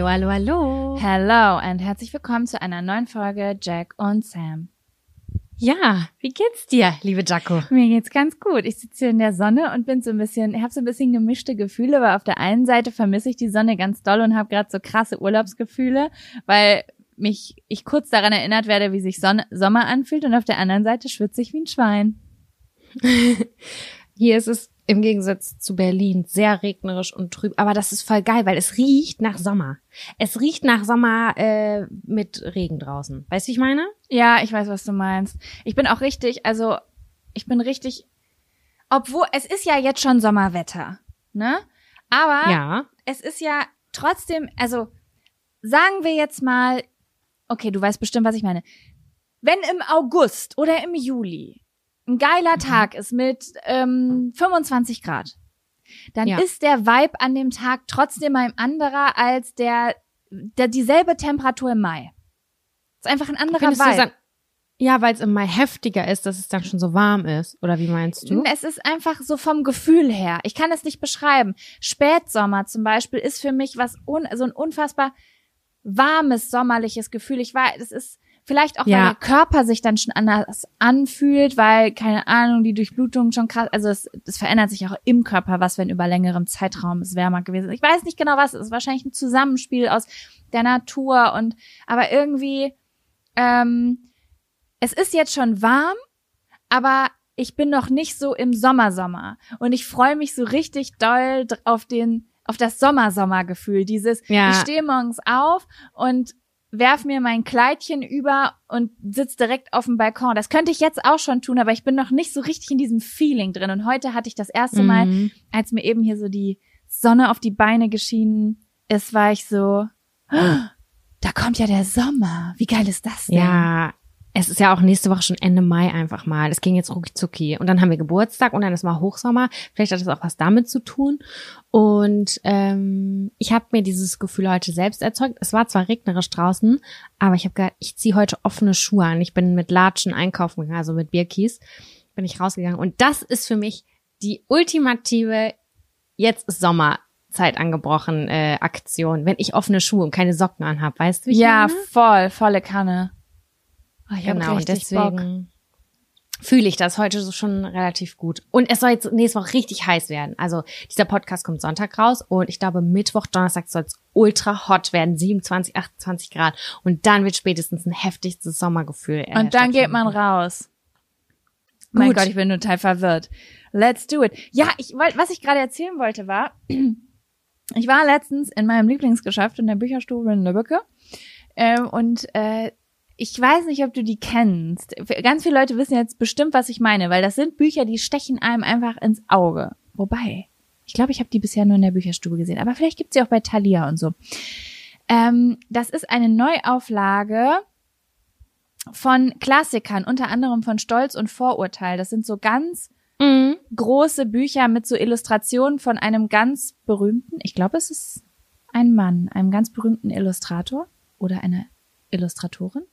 Hallo, hallo, hallo. Hello and herzlich willkommen zu einer neuen Folge Jack und Sam. Ja, wie geht's dir, liebe Jaco? Mir geht's ganz gut. Ich sitze hier in der Sonne und bin so ein bisschen, ich habe so ein bisschen gemischte Gefühle, weil auf der einen Seite vermisse ich die Sonne ganz doll und habe gerade so krasse Urlaubsgefühle, weil mich ich kurz daran erinnert werde, wie sich Sonne, Sommer anfühlt und auf der anderen Seite schwitze ich wie ein Schwein. Hier ist es im Gegensatz zu Berlin sehr regnerisch und trüb, aber das ist voll geil, weil es riecht nach Sommer. Es riecht nach Sommer äh, mit Regen draußen. Weißt du, wie ich meine? Ja, ich weiß, was du meinst. Ich bin auch richtig, also ich bin richtig, obwohl es ist ja jetzt schon Sommerwetter, ne? Aber Ja. es ist ja trotzdem, also sagen wir jetzt mal, okay, du weißt bestimmt, was ich meine. Wenn im August oder im Juli ein geiler Tag ist mit ähm, 25 Grad, dann Ja. ist der Vibe an dem Tag trotzdem ein anderer als der, der dieselbe Temperatur im Mai. ist einfach ein anderer Findest Vibe. dann, ja, weil es im Mai heftiger ist, dass es dann schon so warm ist. Oder wie meinst du? Es ist einfach so vom Gefühl her. Ich kann es nicht beschreiben. Spätsommer zum Beispiel ist für mich was un, so ein unfassbar warmes sommerliches Gefühl. Ich weiß, es ist vielleicht auch, weil Ja. der Körper sich dann schon anders anfühlt, weil keine Ahnung, die Durchblutung schon krass. Also es, es verändert sich auch im Körper, was wenn über längerem Zeitraum es wärmer gewesen ist. Ich weiß nicht genau was. Es ist wahrscheinlich ein Zusammenspiel aus der Natur und aber irgendwie ähm, es ist jetzt schon warm, aber ich bin noch nicht so im Sommersommer und ich freue mich so richtig doll auf den auf das Sommersommergefühl. Dieses Ja. ich stehe morgens auf und werf mir mein Kleidchen über und sitz direkt auf dem Balkon. Das könnte ich jetzt auch schon tun, aber ich bin noch nicht so richtig in diesem Feeling drin und heute hatte ich das erste Mal, Mhm. als mir eben hier so die Sonne auf die Beine geschienen ist, war ich so "Ah, da kommt ja der Sommer. Wie geil ist das denn? Ja, es ist ja auch nächste Woche schon Ende Mai einfach mal. Es ging jetzt rucki zucki. Und dann haben wir Geburtstag und dann ist mal Hochsommer. Vielleicht hat das auch was damit zu tun. Und ähm, ich habe mir dieses Gefühl heute selbst erzeugt. Es war zwar regnerisch draußen, aber ich habe gedacht, ich ziehe heute offene Schuhe an. Ich bin mit Latschen einkaufen gegangen, also mit Bierkies, bin ich rausgegangen. Und das ist für mich die ultimative, jetzt ist Sommerzeit angebrochen, äh, Aktion, wenn ich offene Schuhe und keine Socken anhab, weißt du? wie ich Ja, meine? voll, volle Kanne. Oh, ich Genau, Bock. deswegen fühle ich das heute so schon relativ gut. Und es soll jetzt nächste Woche richtig heiß werden. Also dieser Podcast kommt Sonntag raus und ich glaube Mittwoch, Donnerstag soll es ultra hot werden, 27, 28 Grad. Und dann wird spätestens ein heftigstes Sommergefühl. Und dann geht man raus. Mein Gut. Gott, ich bin total verwirrt. Let's do it. Ja, ich wollte, was ich gerade erzählen wollte war, ich war letztens in meinem Lieblingsgeschäft in der Bücherstube in Lübbecke ähm, und äh, ich weiß nicht, ob du die kennst. Ganz viele Leute wissen jetzt bestimmt, was ich meine, weil das sind Bücher, die stechen einem einfach ins Auge. Wobei, ich glaube, ich habe die bisher nur in der Bücherstube gesehen, aber vielleicht gibt's sie auch bei Thalia und so. Ähm, das ist eine Neuauflage von Klassikern, unter anderem von Stolz und Vorurteil. Das sind so ganz Mhm. große Bücher mit so Illustrationen von einem ganz berühmten, ich glaube, es ist ein Mann, einem ganz berühmten Illustrator oder eine Illustratorin.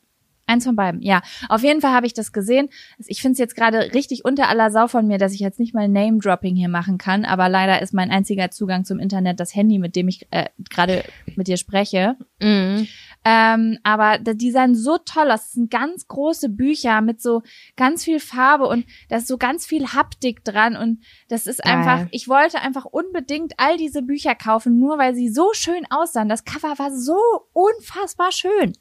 Eins von beiden, ja. Auf jeden Fall habe ich das gesehen. Ich finde es jetzt gerade richtig unter aller Sau von mir, dass ich jetzt nicht mal Name-Dropping hier machen kann, aber leider ist mein einziger Zugang zum Internet das Handy, mit dem ich äh, gerade mit dir spreche. Mhm. Ähm, aber die sahen so toll aus. Das sind ganz große Bücher mit so ganz viel Farbe und da ist so ganz viel Haptik dran und das ist Geil. einfach, ich wollte einfach unbedingt all diese Bücher kaufen, nur weil sie so schön aussahen. Das Cover war so unfassbar schön.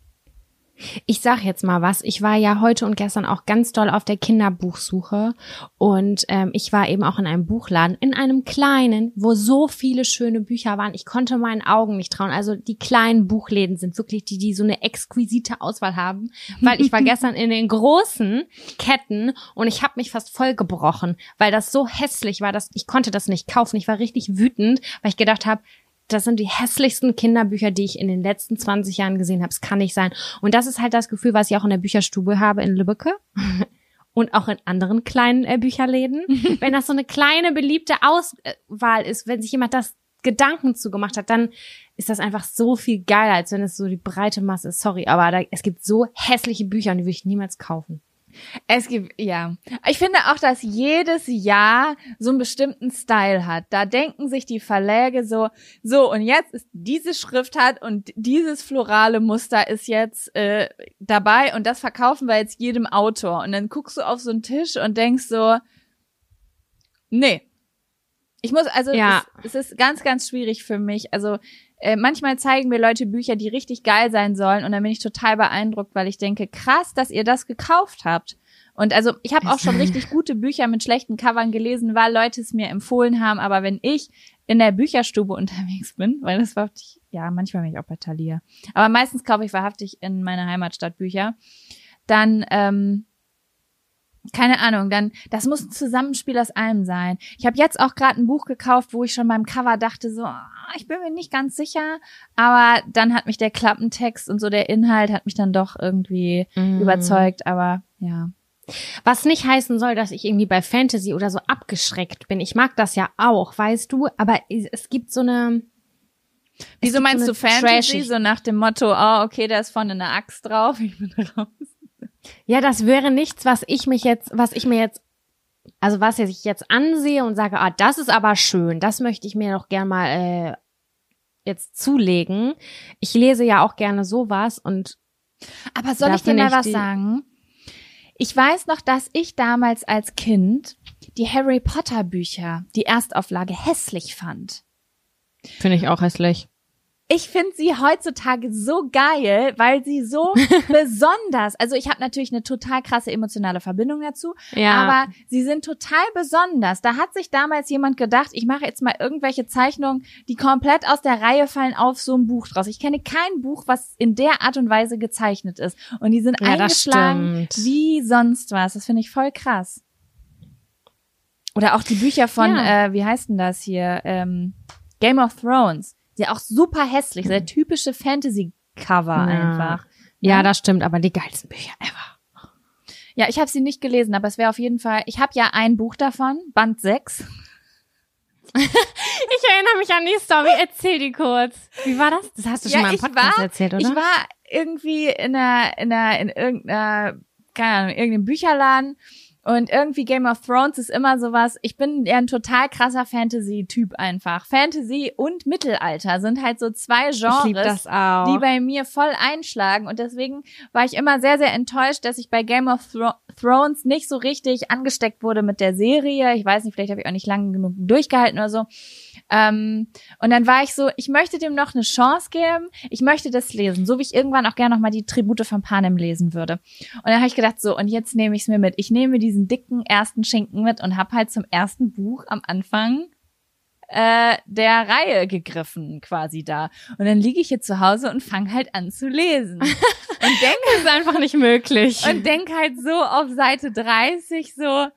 Ich sag jetzt mal was. Ich war ja heute und gestern auch ganz doll auf der Kinderbuchsuche und ähm, ich war eben auch in einem Buchladen, in einem kleinen, wo so viele schöne Bücher waren. Ich konnte meinen Augen nicht trauen. Also die kleinen Buchläden sind wirklich die, die so eine exquisite Auswahl haben, weil ich war gestern in den großen Ketten und ich habe mich fast voll gebrochen, weil das so hässlich war, dass ich konnte das nicht kaufen. Ich war richtig wütend, weil ich gedacht habe, das sind die hässlichsten Kinderbücher, die ich in den letzten 20 Jahren gesehen habe. Es kann nicht sein. Und das ist halt das Gefühl, was ich auch in der Bücherstube habe in Lübbecke. Und auch in anderen kleinen äh, Bücherläden. wenn das so eine kleine, beliebte Auswahl ist, wenn sich jemand das Gedanken zugemacht hat, dann ist das einfach so viel geiler, als wenn es so die breite Masse ist. Sorry, aber da, es gibt so hässliche Bücher und die würde ich niemals kaufen. Es gibt, ja. Ich finde auch, dass jedes Jahr so einen bestimmten Style hat. Da denken sich die Verläge so, so, und jetzt ist diese Schriftart und dieses florale Muster ist jetzt äh, dabei und das verkaufen wir jetzt jedem Autor. Und dann guckst du auf so einen Tisch und denkst so, nee. Ich muss, also Ja. es, es ist ganz, ganz schwierig für mich. Also äh, manchmal zeigen mir Leute Bücher, die richtig geil sein sollen und dann bin ich total beeindruckt, weil ich denke, krass, dass ihr das gekauft habt. Und also ich habe auch schon richtig gute Bücher mit schlechten Covern gelesen, weil Leute es mir empfohlen haben. Aber wenn ich in der Bücherstube unterwegs bin, weil das wahrhaftig, ja, manchmal bin ich auch bei Thalia, aber meistens kaufe ich wahrhaftig in meiner Heimatstadt Bücher, dann ähm, keine Ahnung, dann das muss ein Zusammenspiel aus allem sein. Ich habe jetzt auch gerade ein Buch gekauft, wo ich schon beim Cover dachte so, ah, ich bin mir nicht ganz sicher, aber dann hat mich der Klappentext und so der Inhalt hat mich dann doch irgendwie Mhm. überzeugt, aber ja. Was nicht heißen soll, dass ich irgendwie bei Fantasy oder so abgeschreckt bin. Ich mag das ja auch, weißt du, aber es gibt so eine. es Wieso meinst so du eine Fantasy? Trashig- So nach dem Motto, oh, okay, da ist vorne eine Axt drauf, ich bin raus. Ja, das wäre nichts, was ich mich jetzt, was ich mir jetzt, also was ich jetzt ansehe und sage, ah, das ist aber schön, das möchte ich mir doch gern mal äh, jetzt zulegen. Ich lese ja auch gerne sowas und Aber soll ich dir mal was sagen? Ich weiß noch, dass ich damals als Kind die Harry Potter Bücher, die Erstauflage, hässlich fand. finde ich auch hässlich. Ich finde sie heutzutage so geil, weil sie so besonders, also ich habe natürlich eine total krasse emotionale Verbindung dazu, Ja. aber sie sind total besonders. Da hat sich damals jemand gedacht, ich mache jetzt mal irgendwelche Zeichnungen, die komplett aus der Reihe fallen auf so ein Buch draus. Ich kenne kein Buch, was in der Art und Weise gezeichnet ist und die sind Ja, eingeschlagen wie sonst was. Das finde ich voll krass. Oder auch die Bücher von, Ja. äh, wie heißt denn das hier? Ähm, Game of Thrones. Die auch super hässlich, sehr typische Fantasy-Cover Ja. einfach. Ja, das stimmt, aber die geilsten Bücher ever. Ja, ich habe sie nicht gelesen, aber es wäre auf jeden Fall. Ich habe ja ein Buch davon, Band 6. Ich erinnere mich an die Story. Erzähl die kurz. Wie war das? Das hast du schon mal im Podcast war, erzählt, oder? Ich war irgendwie in einer, in einer, in irgendeiner, keine Ahnung, irgendeinem Bücherladen und irgendwie Game of Thrones ist immer sowas. Ich bin ja ein total krasser Fantasy-Typ einfach. Fantasy und Mittelalter sind halt so zwei Genres. die bei mir voll einschlagen und deswegen war ich immer sehr, sehr enttäuscht, dass ich bei Game of Thro Thrones nicht so richtig angesteckt wurde mit der Serie. Ich weiß nicht, vielleicht habe ich auch nicht lange genug durchgehalten oder so. Ähm, und dann war ich so, ich möchte dem noch eine Chance geben. Ich möchte das lesen, so wie ich irgendwann auch gerne noch mal die Tribute von Panem lesen würde. Und dann habe ich gedacht, so, und jetzt nehme ich es mir mit. Ich nehme diesen dicken ersten Schinken mit und habe halt zum ersten Buch am Anfang äh, der Reihe gegriffen, quasi da. Und dann liege ich hier zu Hause und fange halt an zu lesen. und denk, das ist einfach nicht möglich. und denk halt so auf Seite 30 so,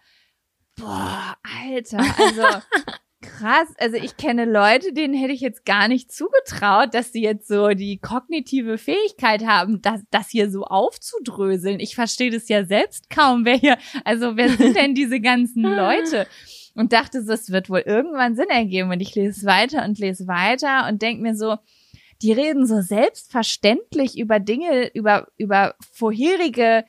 boah, Alter, also krass. Also ich kenne Leute, denen hätte ich jetzt gar nicht zugetraut, dass sie jetzt so die kognitive Fähigkeit haben, das, das hier so aufzudröseln. Ich verstehe das ja selbst kaum, wer hier, also wer sind denn diese ganzen Leute? Und dachte es wird wohl irgendwann Sinn ergeben. Und ich lese weiter und lese weiter und denk mir so, die reden so selbstverständlich über Dinge, über, über vorherige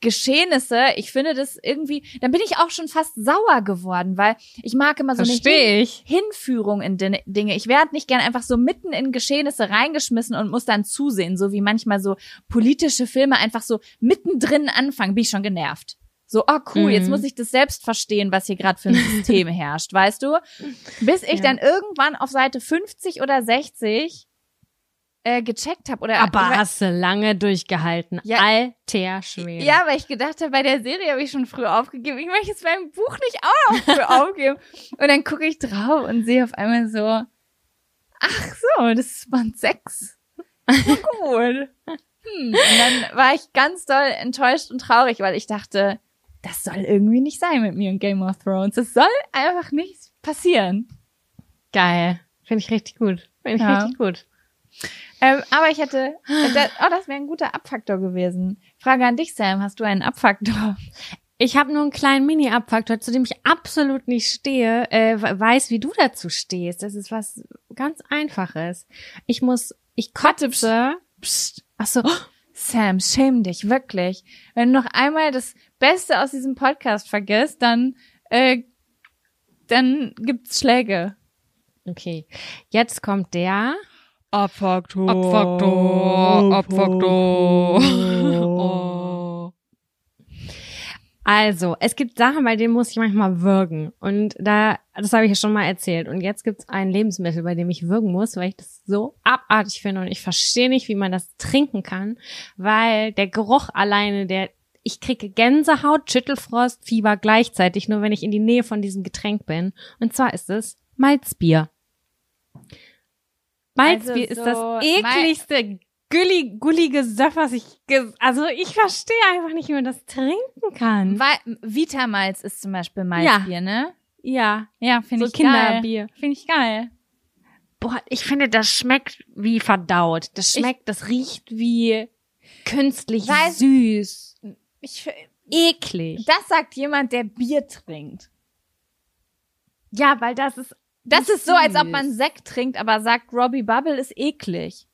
Geschehnisse. Ich finde das irgendwie, dann bin ich auch schon fast sauer geworden, weil ich mag immer so eine Hin. Hinführung in Din- Dinge. Ich werde nicht gern einfach so mitten in Geschehnisse reingeschmissen und muss dann zusehen, so wie manchmal so politische Filme einfach so mittendrin anfangen, bin ich schon genervt. So, oh cool, Mhm. jetzt muss ich das selbst verstehen, was hier gerade für ein System herrscht, weißt du? Bis ich Ja. dann irgendwann auf Seite 50 oder 60 äh, gecheckt habe oder Aber hast du lange durchgehalten. Ja. Alter Schwede. ja, weil ich gedacht habe, bei der Serie habe ich schon früh aufgegeben. Ich möchte es beim Buch nicht auch noch früh aufgeben. Und dann gucke ich drauf und sehe auf einmal so, ach so, das ist Band 6. Gut. Hm. Und dann war ich ganz doll enttäuscht und traurig, weil ich dachte, das soll irgendwie nicht sein mit mir und Game of Thrones. Das soll einfach nicht passieren. Geil. Finde ich richtig gut. Finde ich Ja. richtig gut. Ähm, aber ich hätte, das, oh, das wäre ein guter Abfaktor gewesen. Frage an dich, Sam, hast du einen Abfaktor? Ich habe nur einen kleinen Mini-Abfaktor, zu dem ich absolut nicht stehe, äh, we- weiß, wie du dazu stehst. Das ist was ganz Einfaches. Ich muss, ich kotze. Psst. Ach so, Sam, schäm dich, wirklich. Wenn du noch einmal das Beste aus diesem Podcast vergisst, dann, äh, dann gibt's Schläge. Okay. Jetzt kommt der Abfaktor. Abfaktor. Abfaktor. oh. Also, es gibt Sachen, bei denen muss ich manchmal würgen. Und da, das habe ich ja schon mal erzählt. Und jetzt gibt es ein Lebensmittel, bei dem ich würgen muss, weil ich das so abartig finde. Und ich verstehe nicht, wie man das trinken kann, weil der Geruch alleine, der, ich kriege Gänsehaut, Schüttelfrost, Fieber gleichzeitig, nur wenn ich in die Nähe von diesem Getränk bin. Und zwar ist es Malzbier. Malzbier Also ist so das ekligste, gulli, gullige Saft, was ich, also ich verstehe einfach nicht, wie man das trinken kann. Weil Vitamalz ist zum Beispiel Malzbier, ne? Ja, Ja, finde so ich geil. Kinderbier. Finde ich geil. Boah, ich finde, das schmeckt wie verdaut. Das schmeckt, das riecht wie künstlich Weiß- süß. Ich, Eklig. das sagt jemand, der Bier trinkt. Ja, weil das ist Das ist so, als ob man Sekt trinkt, aber sagt, Robbie Bubble ist eklig.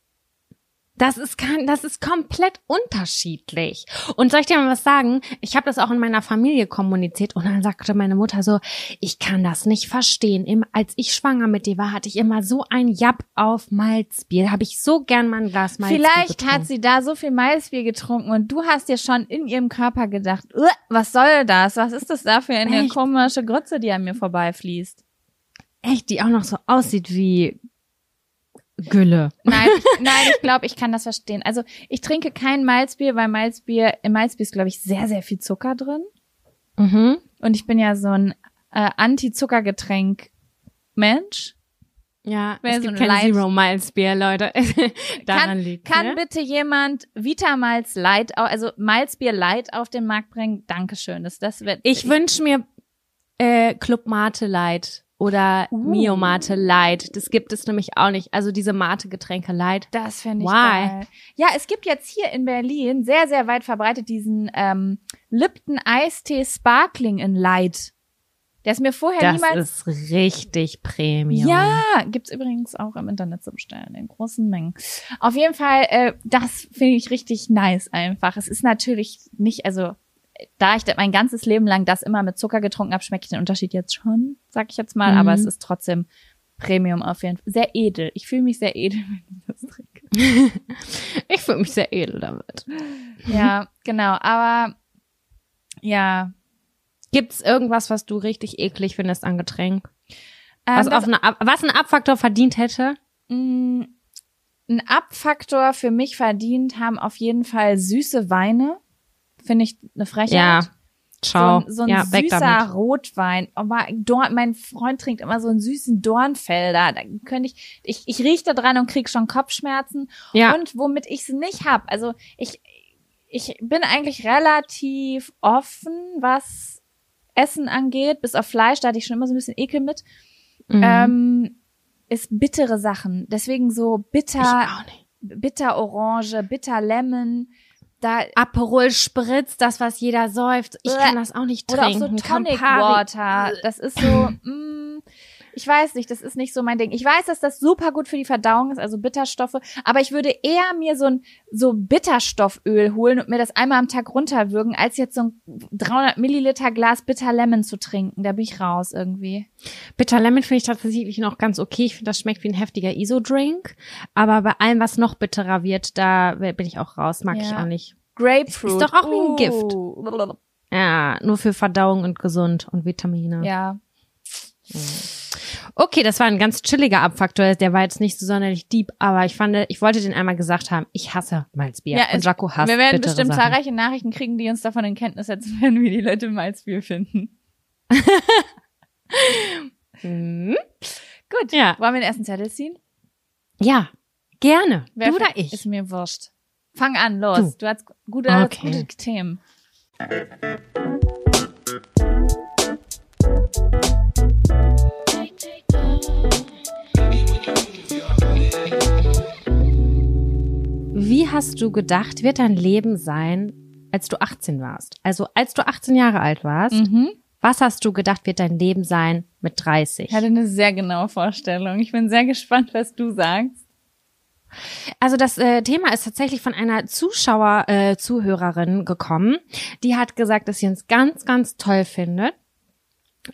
Das ist kein, das ist komplett unterschiedlich. Und soll ich dir mal was sagen? Ich habe das auch in meiner Familie kommuniziert und dann sagte meine Mutter so, ich kann das nicht verstehen. Im, als ich schwanger mit dir war, hatte ich immer so ein Japp auf Malzbier. Habe ich so gern mal ein Glas Malzbier Vielleicht getrunken. hat sie da so viel Malzbier getrunken und du hast dir schon in ihrem Körper gedacht, "Uah, was soll das? Was ist das da für eine Echt? komische Grütze, die an mir vorbeifließt? Echt, die auch noch so aussieht wie Gülle. Nein, ich, nein, ich glaube, ich kann das verstehen. Also ich trinke kein Malzbier, weil Malzbier, im Malzbier ist, glaube ich, sehr, sehr viel Zucker drin. Mhm. Und ich bin ja so ein äh, Anti-Zuckergetränk-Mensch. Ja, Wer es gibt ein kein Light- Zero Miles Bier, Leute. Daran Kann, liegt kann ne? bitte jemand Vitamalz Light, au- also Malzbier Light auf den Markt bringen? Dankeschön. Das, das wird, Ich wünsche mir äh, Club Mate Light oder Uh. Mio Mate Light. Das gibt es nämlich auch nicht. Also diese Mate-Getränke Light. Das finde ich Why? geil. Ja, es gibt jetzt hier in Berlin sehr, sehr weit verbreitet diesen ähm, Lipton Eistee Sparkling in Light. Der ist mir vorher Das niemals. ist richtig Premium. Ja, gibt's übrigens auch im Internet zu bestellen, in großen Mengen. Auf jeden Fall, äh, das finde ich richtig nice einfach. Es ist natürlich nicht, also da ich mein ganzes Leben lang das immer mit Zucker getrunken habe, schmecke ich den Unterschied jetzt schon, sag ich jetzt mal, Mhm. aber es ist trotzdem Premium auf jeden Fall. Sehr edel. Ich fühle mich sehr edel, wenn ich das trinke. Ich fühle mich sehr edel damit. Ja, genau. Aber ja. Gibt's irgendwas, was du richtig eklig findest an Getränk? Ähm, Was, auf eine, was einen Abfaktor verdient hätte? mh, ein Abfaktor für mich verdient haben auf jeden Fall süße Weine. Finde ich eine Frechheit. Ja. Ciao. So ein, so ein ja, süßer. Rotwein. Aber Dorn, mein Freund trinkt immer so einen süßen Dornfelder. Da könnte ich, ich, ich rieche da dran und krieg schon Kopfschmerzen. Ja. Und womit ich es nicht hab. Also ich, ich bin eigentlich relativ offen, was Essen angeht. Bis auf Fleisch, da hatte ich schon immer so ein bisschen Ekel mit. Mhm. Ähm, ist bittere Sachen. Deswegen so bitter, bitter Orange, bitter Lemon. Da, Aperol Spritz, das, was jeder säuft. Ich Äh, kann das auch nicht Oder auch trinken. so Tonic Campari. Water. Das ist so, mm, ich weiß nicht, das ist nicht so mein Ding. Ich weiß, dass das super gut für die Verdauung ist, also Bitterstoffe, aber ich würde eher mir so ein so Bitterstofföl holen und mir das einmal am Tag runterwürgen, als jetzt so ein 300 Milliliter Glas Bitter Lemon zu trinken. Da bin ich raus irgendwie. Bitter Lemon finde ich tatsächlich noch ganz okay. Ich finde, das schmeckt wie ein heftiger ISO-Drink. Aber bei allem, was noch bitterer wird, da bin ich auch raus. Mag ich Ja. auch nicht. Grapefruit. Ist doch auch wie ein Gift. Uh. Ja, nur für Verdauung und gesund und Vitamine. Ja. Okay, das war ein ganz chilliger Abfaktor. Der war jetzt nicht so sonderlich deep, aber ich fand, ich wollte den einmal gesagt haben. Ich hasse Malzbier. Ja, und Jaco hasst Wir werden bestimmt Sachen. zahlreiche Nachrichten kriegen, die uns davon in Kenntnis setzen werden, wie die Leute Malzbier finden. Mhm. Gut. Ja. Wollen wir den ersten Zettel ziehen? Ja, gerne. Wer du oder ich? Ist mir wurscht. Fang an, los. Du, hast gute, Okay. gute Themen. Wie hast du gedacht, wird dein Leben sein, als du 18 warst? Also als du 18 Jahre alt warst, Mhm. was hast du gedacht, wird dein Leben sein mit 30? Ich hatte eine sehr genaue Vorstellung. Ich bin sehr gespannt, was du sagst. Also das äh, Thema ist tatsächlich von einer Zuschauer, äh, Zuhörerin gekommen. Die hat gesagt, dass sie uns ganz, ganz toll findet.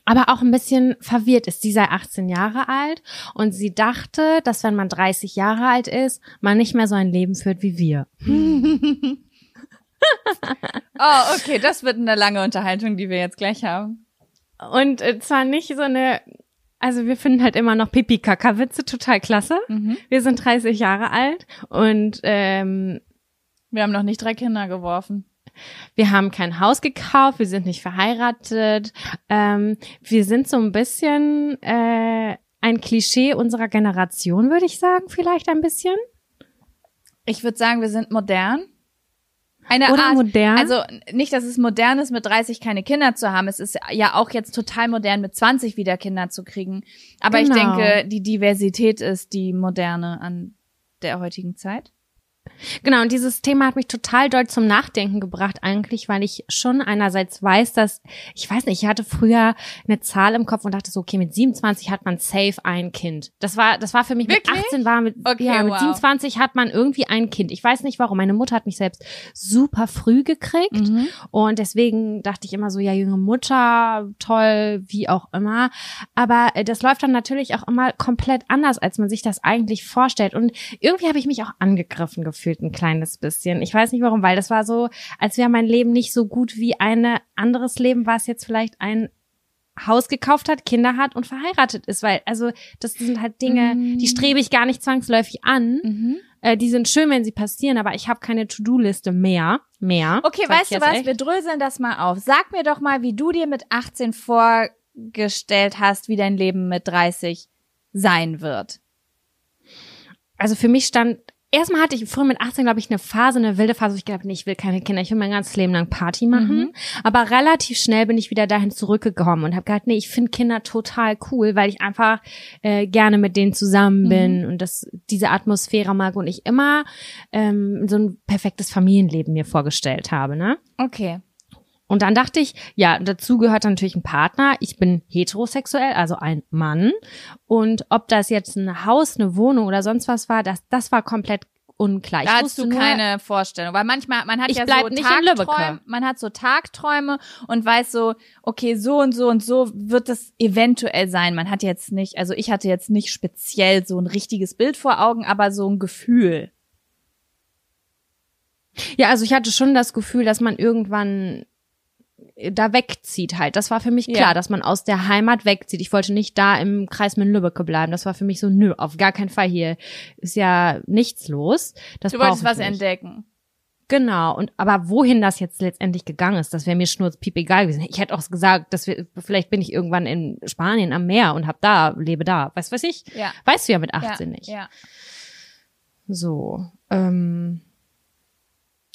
Aber auch ein bisschen verwirrt ist. Sie sei 18 Jahre alt und sie dachte, dass wenn man 30 Jahre alt ist, man nicht mehr so ein Leben führt wie wir. oh, okay, das wird eine lange Unterhaltung, die wir jetzt gleich haben. Und äh, zwar nicht so eine, also wir finden halt immer noch Pipi-Kaka-Witze total klasse. Mhm. Wir sind 30 Jahre alt und ähm, Wir haben noch nicht drei Kinder geworfen. Wir haben kein Haus gekauft, wir sind nicht verheiratet. Ähm, wir sind so ein bisschen äh, ein Klischee unserer Generation, würde ich sagen, vielleicht ein bisschen. Ich würde sagen, wir sind modern. Eine Oder Art, modern. Also nicht, dass es modern ist, mit 30 keine Kinder zu haben. Es ist ja auch jetzt total modern, mit 20 wieder Kinder zu kriegen. Aber ich Genau. denke, die Diversität ist die moderne an der heutigen Zeit. Genau, und dieses Thema hat mich total doll zum Nachdenken gebracht, eigentlich, weil ich schon einerseits weiß, dass, ich weiß nicht, ich hatte früher eine Zahl im Kopf und dachte so, okay, mit 27 hat man safe ein Kind. Das war, das war für mich, Wirklich? mit 18 war mit, Okay, ja, mit wow. 27 hat man irgendwie ein Kind. Ich weiß nicht warum. Meine Mutter hat mich selbst super früh gekriegt Mhm. und deswegen dachte ich immer so, ja, junge Mutter, toll, wie auch immer. Aber äh, das läuft dann natürlich auch immer komplett anders, als man sich das eigentlich vorstellt. Und irgendwie habe ich mich auch angegriffen gefühlt, ein kleines bisschen. Ich weiß nicht warum, weil das war so, als wäre mein Leben nicht so gut wie ein anderes Leben, was jetzt vielleicht ein Haus gekauft hat, Kinder hat und verheiratet ist, weil also das sind halt Dinge, Mm. die strebe ich gar nicht zwangsläufig an. Mhm. Äh, die sind schön, wenn sie passieren, aber ich habe keine To-Do-Liste mehr. Mehr. Okay, weißt du was? echt. Wir dröseln das mal auf. Sag mir doch mal, wie du dir mit 18 vorgestellt hast, wie dein Leben mit 30 sein wird. also für mich stand, erstmal hatte ich früher mit 18, glaube ich, eine Phase, eine wilde Phase, wo ich gedacht, nee, ich will keine Kinder, ich will mein ganzes Leben lang Party machen. Mhm. Aber relativ schnell bin ich wieder dahin zurückgekommen und habe gedacht, nee, ich finde Kinder total cool, weil ich einfach äh, gerne mit denen zusammen bin und das diese Atmosphäre mag und ich immer ähm, so ein perfektes Familienleben mir vorgestellt habe, ne? Okay. Und dann dachte ich, ja, dazu gehört natürlich ein Partner. Ich bin heterosexuell, also ein Mann. Und ob das jetzt ein Haus, eine Wohnung oder sonst was war, das, das war komplett unklar. Da hast du keine Vorstellung, weil manchmal man hat ja so. Tagträume, man hat so Tagträume und weiß so, okay, so und so und so wird das eventuell sein. Man hat jetzt nicht, also ich hatte jetzt nicht speziell so ein richtiges Bild vor Augen, aber so ein Gefühl. Ja, also ich hatte schon das Gefühl, dass man irgendwann da wegzieht halt. Das war für mich klar, Ja. dass man aus der Heimat wegzieht. Ich wollte nicht da im Kreis mit Lübbecke bleiben. Das war für mich so, nö, auf gar keinen Fall hier ist ja nichts los. Das Du wolltest was nicht. entdecken. Genau. Und aber wohin das jetzt letztendlich gegangen ist, das wäre mir schnurzpiep egal gewesen. Ich hätte auch gesagt, dass wir, vielleicht bin ich irgendwann in Spanien am Meer und hab da, lebe da. Weißt was ich? Ja. Weißt du ja mit Ja, 18 nicht. ja. So. Ähm,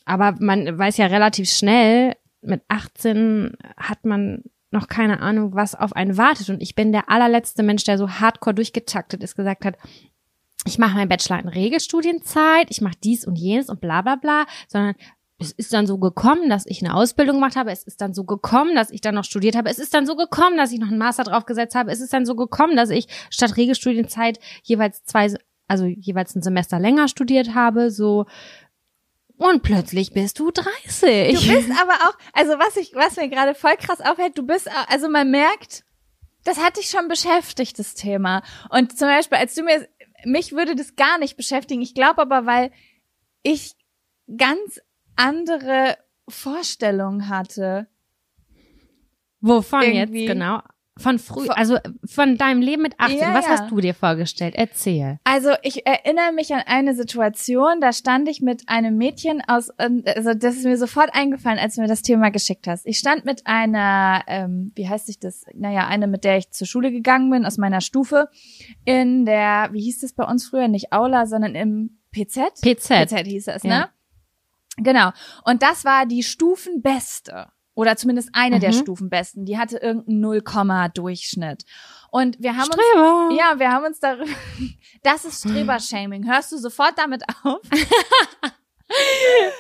aber man weiß ja relativ schnell, mit 18 hat man noch keine Ahnung, was auf einen wartet. Und ich bin der allerletzte Mensch, der so hardcore durchgetaktet ist, gesagt hat, ich mache meinen Bachelor in Regelstudienzeit, ich mache dies und jenes und bla bla bla, sondern es ist dann so gekommen, dass ich eine Ausbildung gemacht habe. Es ist dann so gekommen, dass ich dann noch studiert habe. Es ist dann so gekommen, dass ich noch einen Master draufgesetzt habe. Es ist dann so gekommen, dass ich statt Regelstudienzeit jeweils zwei, also jeweils ein Semester länger studiert habe. So und plötzlich bist du 30. Du bist aber auch, also was ich, was mir gerade voll krass aufhält, du bist, also man merkt, das hat dich schon beschäftigt, das Thema. Und zum Beispiel, als du mir, mich würde das gar nicht beschäftigen. Ich glaube aber, weil ich ganz andere Vorstellungen hatte. Wovon irgendwie- jetzt genau? Von früh, also von deinem Leben mit 18. Ja, Was ja. hast du dir vorgestellt? Erzähl. Also ich erinnere mich an eine Situation, da stand ich mit einem Mädchen aus, ähm, also das ist mir sofort eingefallen, als du mir das Thema geschickt hast. Ich stand mit einer, ähm, wie heißt sich das? Naja, eine, mit der ich zur Schule gegangen bin, aus meiner Stufe, in der, wie hieß das bei uns früher? Nicht Aula, sondern im PZ? PZ. PZ hieß das, Ja. ne? Genau. Und das war die Stufenbeste. Oder zumindest eine der Mhm. Stufenbesten. Die hatte irgendeinen 0, Durchschnitt. Und wir haben uns Streber. ja, wir haben uns darüber. Das ist Streber-Shaming. Hörst du sofort damit auf?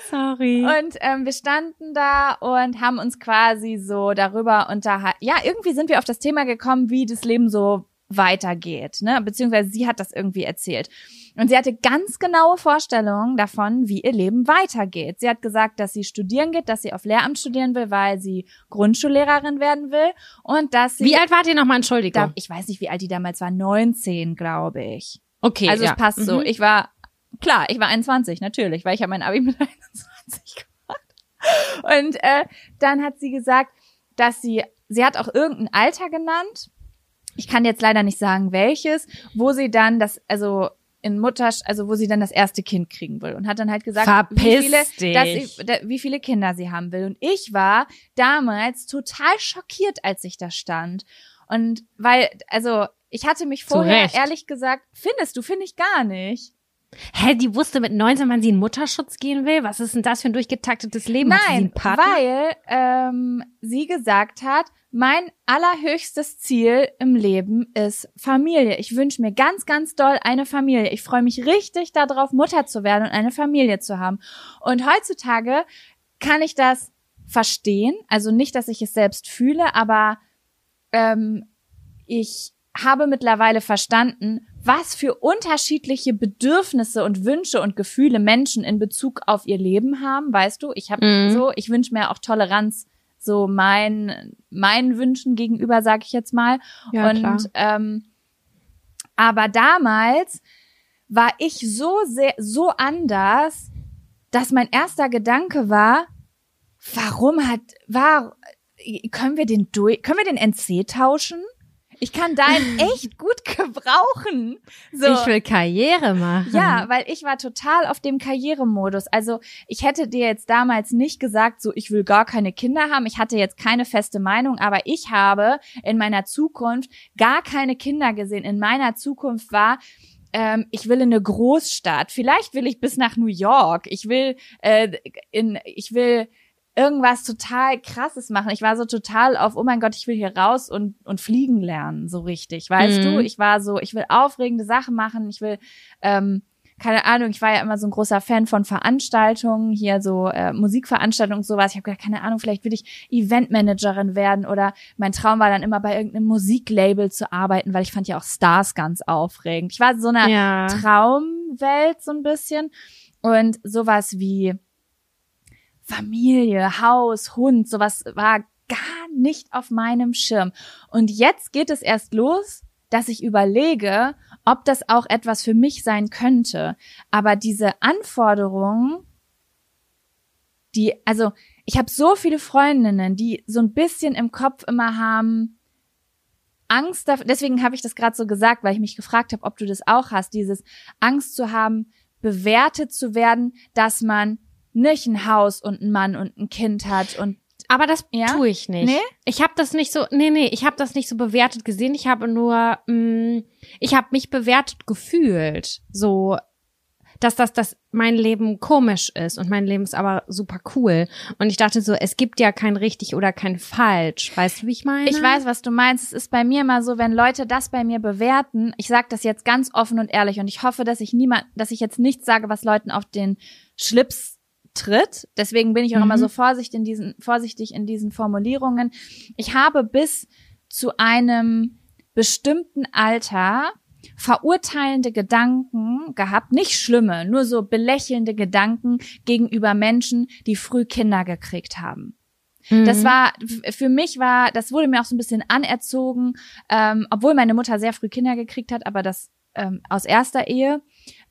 Sorry. Und ähm, wir standen da und haben uns quasi so darüber unterhalten. Ja, irgendwie sind wir auf das Thema gekommen, wie das Leben so weitergeht, ne? Beziehungsweise sie hat das irgendwie erzählt. Und sie hatte ganz genaue Vorstellungen davon, wie ihr Leben weitergeht. Sie hat gesagt, dass sie studieren geht, dass sie auf Lehramt studieren will, weil sie Grundschullehrerin werden will und dass sie Wie alt wart ihr nochmal, Entschuldigung? da, ich weiß nicht, wie alt die damals war, 19, glaube ich. okay, Also ja. es passt so. Mhm. Ich war, klar, ich war 21, natürlich, weil ich habe mein Abi mit 21 gemacht. Und äh, dann hat sie gesagt, dass sie, sie hat auch irgendein Alter genannt. Ich kann jetzt leider nicht sagen, welches, wo sie dann das, also in Mutter, also wo sie dann das erste Kind kriegen will und hat dann halt gesagt, wie viele, sie, da, wie viele Kinder sie haben will. Und ich war damals total schockiert, als ich da stand. Und weil, also ich hatte mich vorher ehrlich gesagt, findest du, finde ich gar nicht. Hä, die wusste mit 19, wann sie in Mutterschutz gehen will? Was ist denn das für ein durchgetaktetes Leben? Nein, weil ähm, sie gesagt hat, mein allerhöchstes Ziel im Leben ist Familie. Ich wünsche mir ganz, ganz doll eine Familie. Ich freue mich richtig darauf, Mutter zu werden und eine Familie zu haben. Und heutzutage kann ich das verstehen. Also nicht, dass ich es selbst fühle, aber ähm, ich habe mittlerweile verstanden, was für unterschiedliche Bedürfnisse und Wünsche und Gefühle Menschen in Bezug auf ihr Leben haben, weißt du? Ich habe Mhm. so, ich wünsche mir auch Toleranz so mein, meinen Wünschen gegenüber, sag ich jetzt mal. Ja, und klar. ähm, aber damals war ich so sehr so anders, dass mein erster Gedanke war, warum hat war können wir den durch können wir den NC tauschen? Ich kann deinen echt gut gebrauchen. So. Ich will Karriere machen. Ja, weil ich war total auf dem Karrieremodus. Also ich hätte dir jetzt damals nicht gesagt, so ich will gar keine Kinder haben. Ich hatte jetzt keine feste Meinung, aber ich habe in meiner Zukunft gar keine Kinder gesehen. In meiner Zukunft war ähm, ich will in eine Großstadt. Vielleicht will ich bis nach New York. Ich will äh, in, ich will irgendwas total krasses machen. Ich war so total auf, oh mein Gott, ich will hier raus und, und fliegen lernen, so richtig. Weißt Mhm. du, ich war so, ich will aufregende Sachen machen, ich will, ähm, keine Ahnung, ich war ja immer so ein großer Fan von Veranstaltungen, hier so äh, Musikveranstaltungen und sowas. Ich habe gedacht, keine Ahnung, vielleicht will ich Eventmanagerin werden oder mein Traum war dann immer bei irgendeinem Musiklabel zu arbeiten, weil ich fand ja auch Stars ganz aufregend. Ich war so einer Ja. Traumwelt so ein bisschen und sowas wie Familie, Haus, Hund, sowas war gar nicht auf meinem Schirm. Und jetzt geht es erst los, dass ich überlege, ob das auch etwas für mich sein könnte. Aber diese Anforderungen, die, also ich habe so viele Freundinnen, die so ein bisschen im Kopf immer haben, Angst davor, deswegen habe ich das gerade so gesagt, weil ich mich gefragt habe, ob du das auch hast, dieses Angst zu haben, bewertet zu werden, dass man nicht ein Haus und einen Mann und ein Kind hat und Aber das Ja? tue ich nicht. Nee? Ich habe das nicht so, nee, nee, ich habe das nicht so bewertet gesehen. Ich habe nur, mh, ich habe mich bewertet gefühlt. So, dass das, dass mein Leben komisch ist und mein Leben ist aber super cool. Und ich dachte so, es gibt ja kein richtig oder kein falsch. Weißt du, wie ich meine? Ich weiß, was du meinst. Es ist bei mir immer so, wenn Leute das bei mir bewerten, ich sage das jetzt ganz offen und ehrlich und ich hoffe, dass ich niemand, dass ich jetzt nichts sage, was Leuten auf den Schlips tritt. Deswegen bin ich auch Mhm. immer so vorsichtig in diesen, vorsichtig in diesen Formulierungen. Ich habe bis zu einem bestimmten Alter verurteilende Gedanken gehabt, nicht schlimme, nur so belächelnde Gedanken gegenüber Menschen, die früh Kinder gekriegt haben. Mhm. Das war, f- für mich war, das wurde mir auch so ein bisschen anerzogen, ähm, obwohl meine Mutter sehr früh Kinder gekriegt hat, aber das ähm, aus erster Ehe.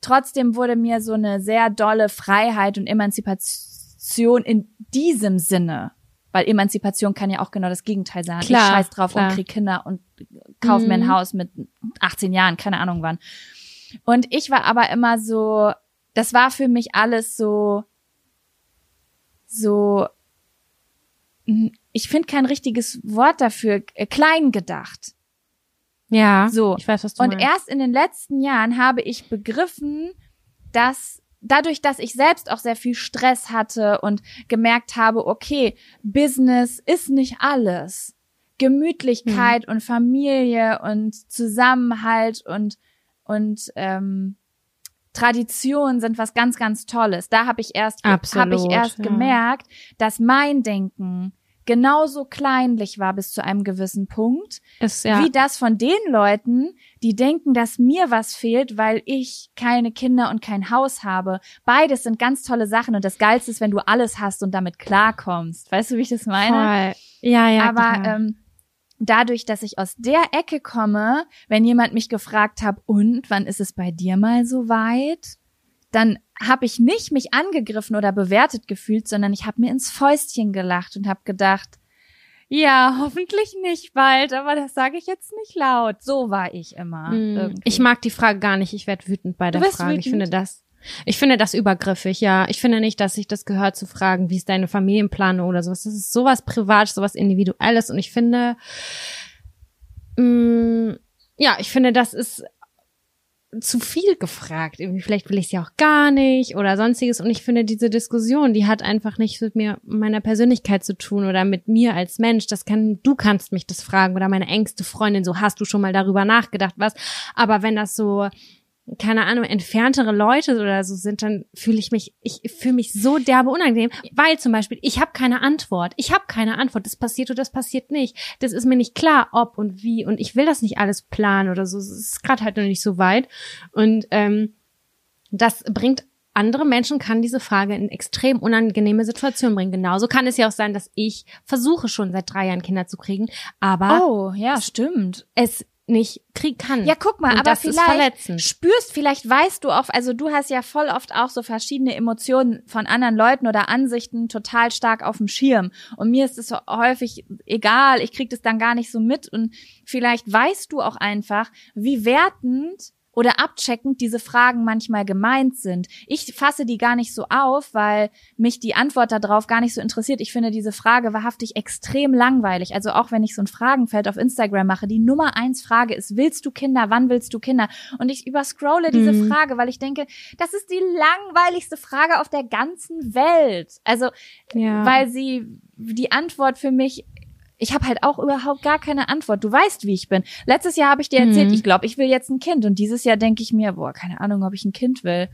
Trotzdem wurde mir so eine sehr dolle Freiheit und Emanzipation in diesem Sinne, weil Emanzipation kann ja auch genau das Gegenteil sein. Klar, ich scheiß drauf klar. und krieg Kinder und kauf mir ein Mhm. Haus mit 18 Jahren, keine Ahnung wann. Und ich war aber immer so, das war für mich alles so, so, ich finde kein richtiges Wort dafür, äh, klein gedacht. Ja, So. ich weiß, was du Und meinst. erst in den letzten Jahren habe ich begriffen, dass dadurch, dass ich selbst auch sehr viel Stress hatte und gemerkt habe, okay, Business ist nicht alles. Gemütlichkeit und Familie und Zusammenhalt und und ähm, Tradition sind was ganz ganz Tolles. Da habe ich erst habe ich erst ja. gemerkt, dass mein Denken genauso kleinlich war bis zu einem gewissen Punkt, Ist ja. wie das von den Leuten, die denken, dass mir was fehlt, weil ich keine Kinder und kein Haus habe. Beides sind ganz tolle Sachen und das Geilste ist, wenn du alles hast und damit klarkommst. Weißt du, wie ich das meine? Voll. Ja, ja. Aber klar. ähm, dadurch, dass ich aus der Ecke komme, wenn jemand mich gefragt hat, und wann ist es bei dir mal so weit? Dann habe ich nicht mich angegriffen oder bewertet gefühlt, sondern ich habe mir ins Fäustchen gelacht und habe gedacht, ja, hoffentlich nicht bald, aber das sage ich jetzt nicht laut. So war ich immer. Mm, irgendwie. Ich mag die Frage gar nicht. Ich werde wütend bei der Frage. Ich wütend? finde das, ich finde das übergriffig, ja. Ich finde nicht, dass sich das gehört zu fragen, wie ist deine Familienplanung oder sowas. Das ist sowas privat, sowas individuelles und ich finde, mm, ja, ich finde, das ist zu viel gefragt. Irgendwie, vielleicht will ich es ja auch gar nicht oder sonstiges. Und ich finde, diese Diskussion, die hat einfach nichts mit mir, meiner Persönlichkeit zu tun oder mit mir als Mensch. Das kann, du kannst mich das fragen oder meine engste Freundin, so hast du schon mal darüber nachgedacht, was. Aber wenn das so, keine Ahnung, entferntere Leute oder so sind, dann fühle ich mich, ich fühle mich so derbe unangenehm, weil zum Beispiel, ich habe keine Antwort. Ich habe keine Antwort. Das passiert oder das passiert nicht. Das ist mir nicht klar, ob und wie. Und ich will das nicht alles planen oder so. Es ist gerade halt noch nicht so weit. Und ähm, das bringt andere Menschen kann diese Frage in extrem unangenehme Situationen bringen. Genauso kann es ja auch sein, dass ich versuche schon seit drei Jahren Kinder zu kriegen, aber oh, ja, stimmt. es nicht kriegen kann. Ja, guck mal, Und aber vielleicht spürst, vielleicht weißt du auch, also du hast ja voll oft auch so verschiedene Emotionen von anderen Leuten oder Ansichten total stark auf dem Schirm. Und mir ist es so häufig egal, ich krieg das dann gar nicht so mit. Und vielleicht weißt du auch einfach, wie wertend oder abcheckend diese Fragen manchmal gemeint sind. Ich fasse die gar nicht so auf, weil mich die Antwort darauf gar nicht so interessiert. Ich finde diese Frage wahrhaftig extrem langweilig. Also auch wenn ich so ein Fragenfeld auf Instagram mache, die Nummer eins Frage ist, willst du Kinder? Wann willst du Kinder? Und ich überscrolle diese Mhm. Frage, weil ich denke, das ist die langweiligste Frage auf der ganzen Welt. Also, ja. weil sie die Antwort für mich ich habe halt auch überhaupt gar keine Antwort. Du weißt, wie ich bin. Letztes Jahr habe ich dir erzählt, Mhm. ich glaube, ich will jetzt ein Kind. Und dieses Jahr denke ich mir, boah, keine Ahnung, ob ich ein Kind will.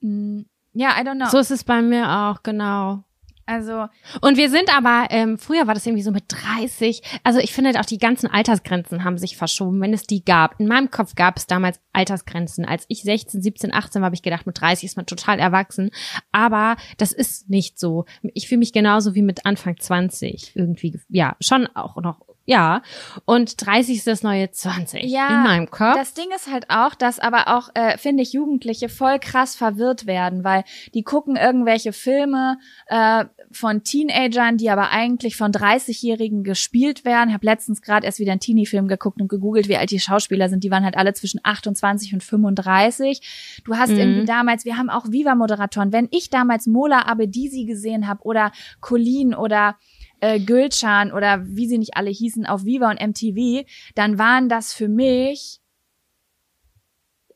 Hm, Ja, I don't know. so ist es bei mir auch, genau. Also, Und wir sind aber, ähm, früher war das irgendwie so mit 30, also ich finde auch die ganzen Altersgrenzen haben sich verschoben, wenn es die gab. In meinem Kopf gab es damals Altersgrenzen. Als ich 16, 17, 18 war, habe ich gedacht, mit 30 ist man total erwachsen. Aber das ist nicht so. Ich fühle mich genauso wie mit Anfang 20 irgendwie. Ja, schon auch noch, ja. Und 30 ist das neue 20 Ja, in meinem Kopf. das Ding ist halt auch, dass aber auch, äh, finde ich, Jugendliche voll krass verwirrt werden, weil die gucken irgendwelche Filme äh, von Teenagern, die aber eigentlich von 30-Jährigen gespielt werden. Ich habe letztens gerade erst wieder einen Teenie-Film geguckt und gegoogelt, wie alt die Schauspieler sind. Die waren halt alle zwischen 28 und 35. Du hast Mhm. irgendwie damals, wir haben auch Viva-Moderatoren. Wenn ich damals Mola Abedisi gesehen habe oder Colin oder äh, Gülcan oder wie sie nicht alle hießen auf Viva und MTV, dann waren das für mich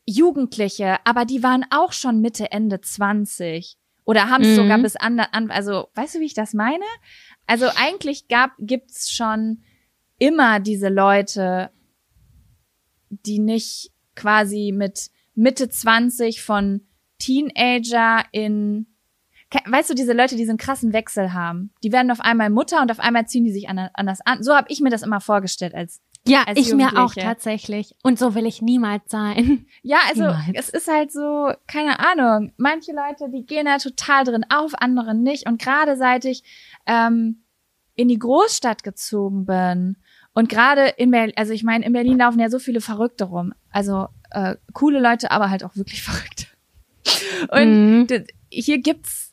Jugendliche, aber die waren auch schon Mitte, Ende 20 oder haben es Mhm. sogar bis an, an, also weißt du, wie ich das meine? Also eigentlich gab, gibt's schon immer diese Leute, die nicht quasi mit Mitte 20 von Teenager in Weißt du, diese Leute, die so einen krassen Wechsel haben, die werden auf einmal Mutter und auf einmal ziehen die sich an- anders an. So habe ich mir das immer vorgestellt als ja, als ich mir auch tatsächlich. Und so will ich niemals sein. Ja, also Niemals. es ist halt so, keine Ahnung. Manche Leute, die gehen da total drin auf, andere nicht. Und gerade seit ich ähm, in die Großstadt gezogen bin und gerade in Berlin, also ich meine, in Berlin laufen ja so viele Verrückte rum. Also äh, coole Leute, aber halt auch wirklich Verrückte. Und Mhm. hier gibt's,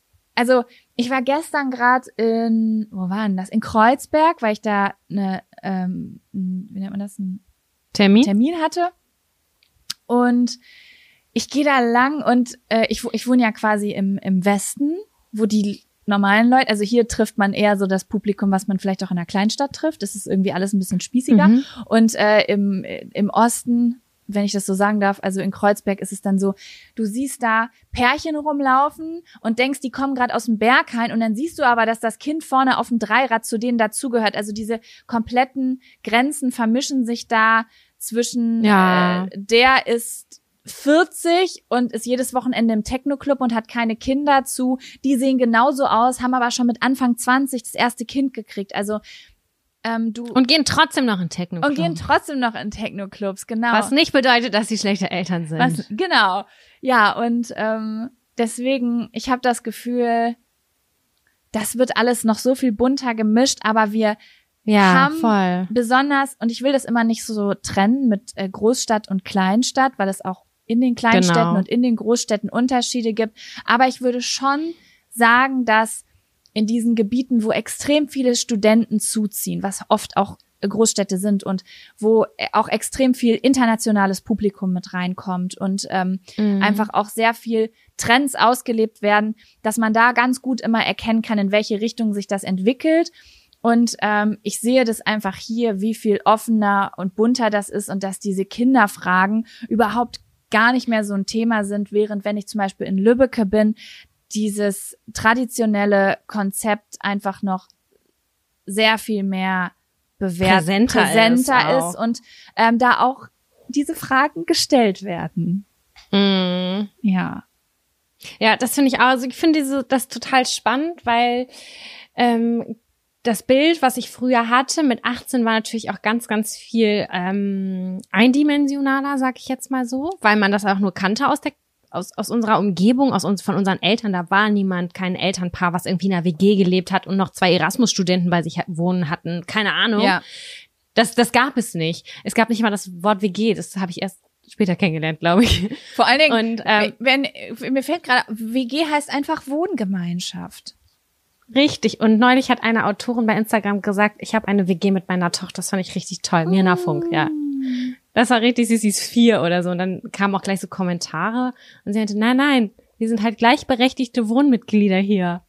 also ich war gestern gerade in, wo war denn das? In Kreuzberg, weil ich da eine, ähm, wie nennt man das, ein Termin? Termin hatte. Und ich gehe da lang und äh, ich, ich wohne ja quasi im, im Westen, wo die normalen Leute, also hier trifft man eher so das Publikum, was man vielleicht auch in einer Kleinstadt trifft. Das ist irgendwie alles ein bisschen spießiger. Mhm. Und äh, im, im Osten, wenn ich das so sagen darf, also in Kreuzberg ist es dann so, du siehst da Pärchen rumlaufen und denkst, die kommen gerade aus dem Berghain und dann siehst du aber, dass das Kind vorne auf dem Dreirad zu denen dazugehört. Also diese kompletten Grenzen vermischen sich da zwischen Ja. äh, der ist 40 und ist jedes Wochenende im Techno-Club und hat keine Kinder zu. Die sehen genauso aus, haben aber schon mit Anfang 20 das erste Kind gekriegt. Also ähm, du Und gehen trotzdem noch in Techno. und gehen trotzdem noch in Techno-Clubs, genau. Was nicht bedeutet, dass sie schlechte Eltern sind. Was, genau. Ja, und ähm, deswegen, ich habe das Gefühl, das wird alles noch so viel bunter gemischt, aber wir ja, haben voll. besonders, und ich will das immer nicht so trennen mit äh, Großstadt und Kleinstadt, weil es auch in den Kleinstädten Genau. und in den Großstädten Unterschiede gibt. Aber ich würde schon sagen, dass in diesen Gebieten, wo extrem viele Studenten zuziehen, was oft auch Großstädte sind und wo äh, auch extrem viel internationales Publikum mit reinkommt und ähm, Mhm. einfach auch sehr viel Trends ausgelebt werden, dass man da ganz gut immer erkennen kann, in welche Richtung sich das entwickelt. Und ähm, ich sehe das einfach hier, wie viel offener und bunter das ist und dass diese Kinderfragen überhaupt gar nicht mehr so ein Thema sind, während wenn ich zum Beispiel in Lübbecke bin, dieses traditionelle Konzept einfach noch sehr viel mehr bewährt, Präsenter präsenter ist ist, und ähm, da auch diese Fragen gestellt werden. Mhm. Ja. Ja, das finde ich auch. Also ich finde diese das total spannend, weil ähm, das Bild, was ich früher hatte mit 18, war natürlich auch ganz, ganz viel ähm, eindimensionaler, sag ich jetzt mal so, weil man das auch nur kannte aus der aus, aus unserer Umgebung, aus uns, von unseren Eltern, da war niemand, kein Elternpaar, was irgendwie in einer WG gelebt hat und noch zwei Erasmus-Studenten bei sich wohnen hatten. Keine Ahnung. Ja. Das, das gab es nicht. Es gab nicht mal das Wort WG, das habe ich erst später kennengelernt, glaube ich. Vor allen Dingen, Und ähm, wenn, mir fällt gerade, WG heißt einfach Wohngemeinschaft. Richtig. Und neulich hat eine Autorin bei Instagram gesagt, ich habe eine WG mit meiner Tochter. Das fand ich richtig toll. Mirna Funk, ja. Das war richtig süß, sie ist vier oder so. Und dann kamen auch gleich so Kommentare. Und sie meinte, nein, nein, wir sind halt gleichberechtigte Wohnmitglieder hier.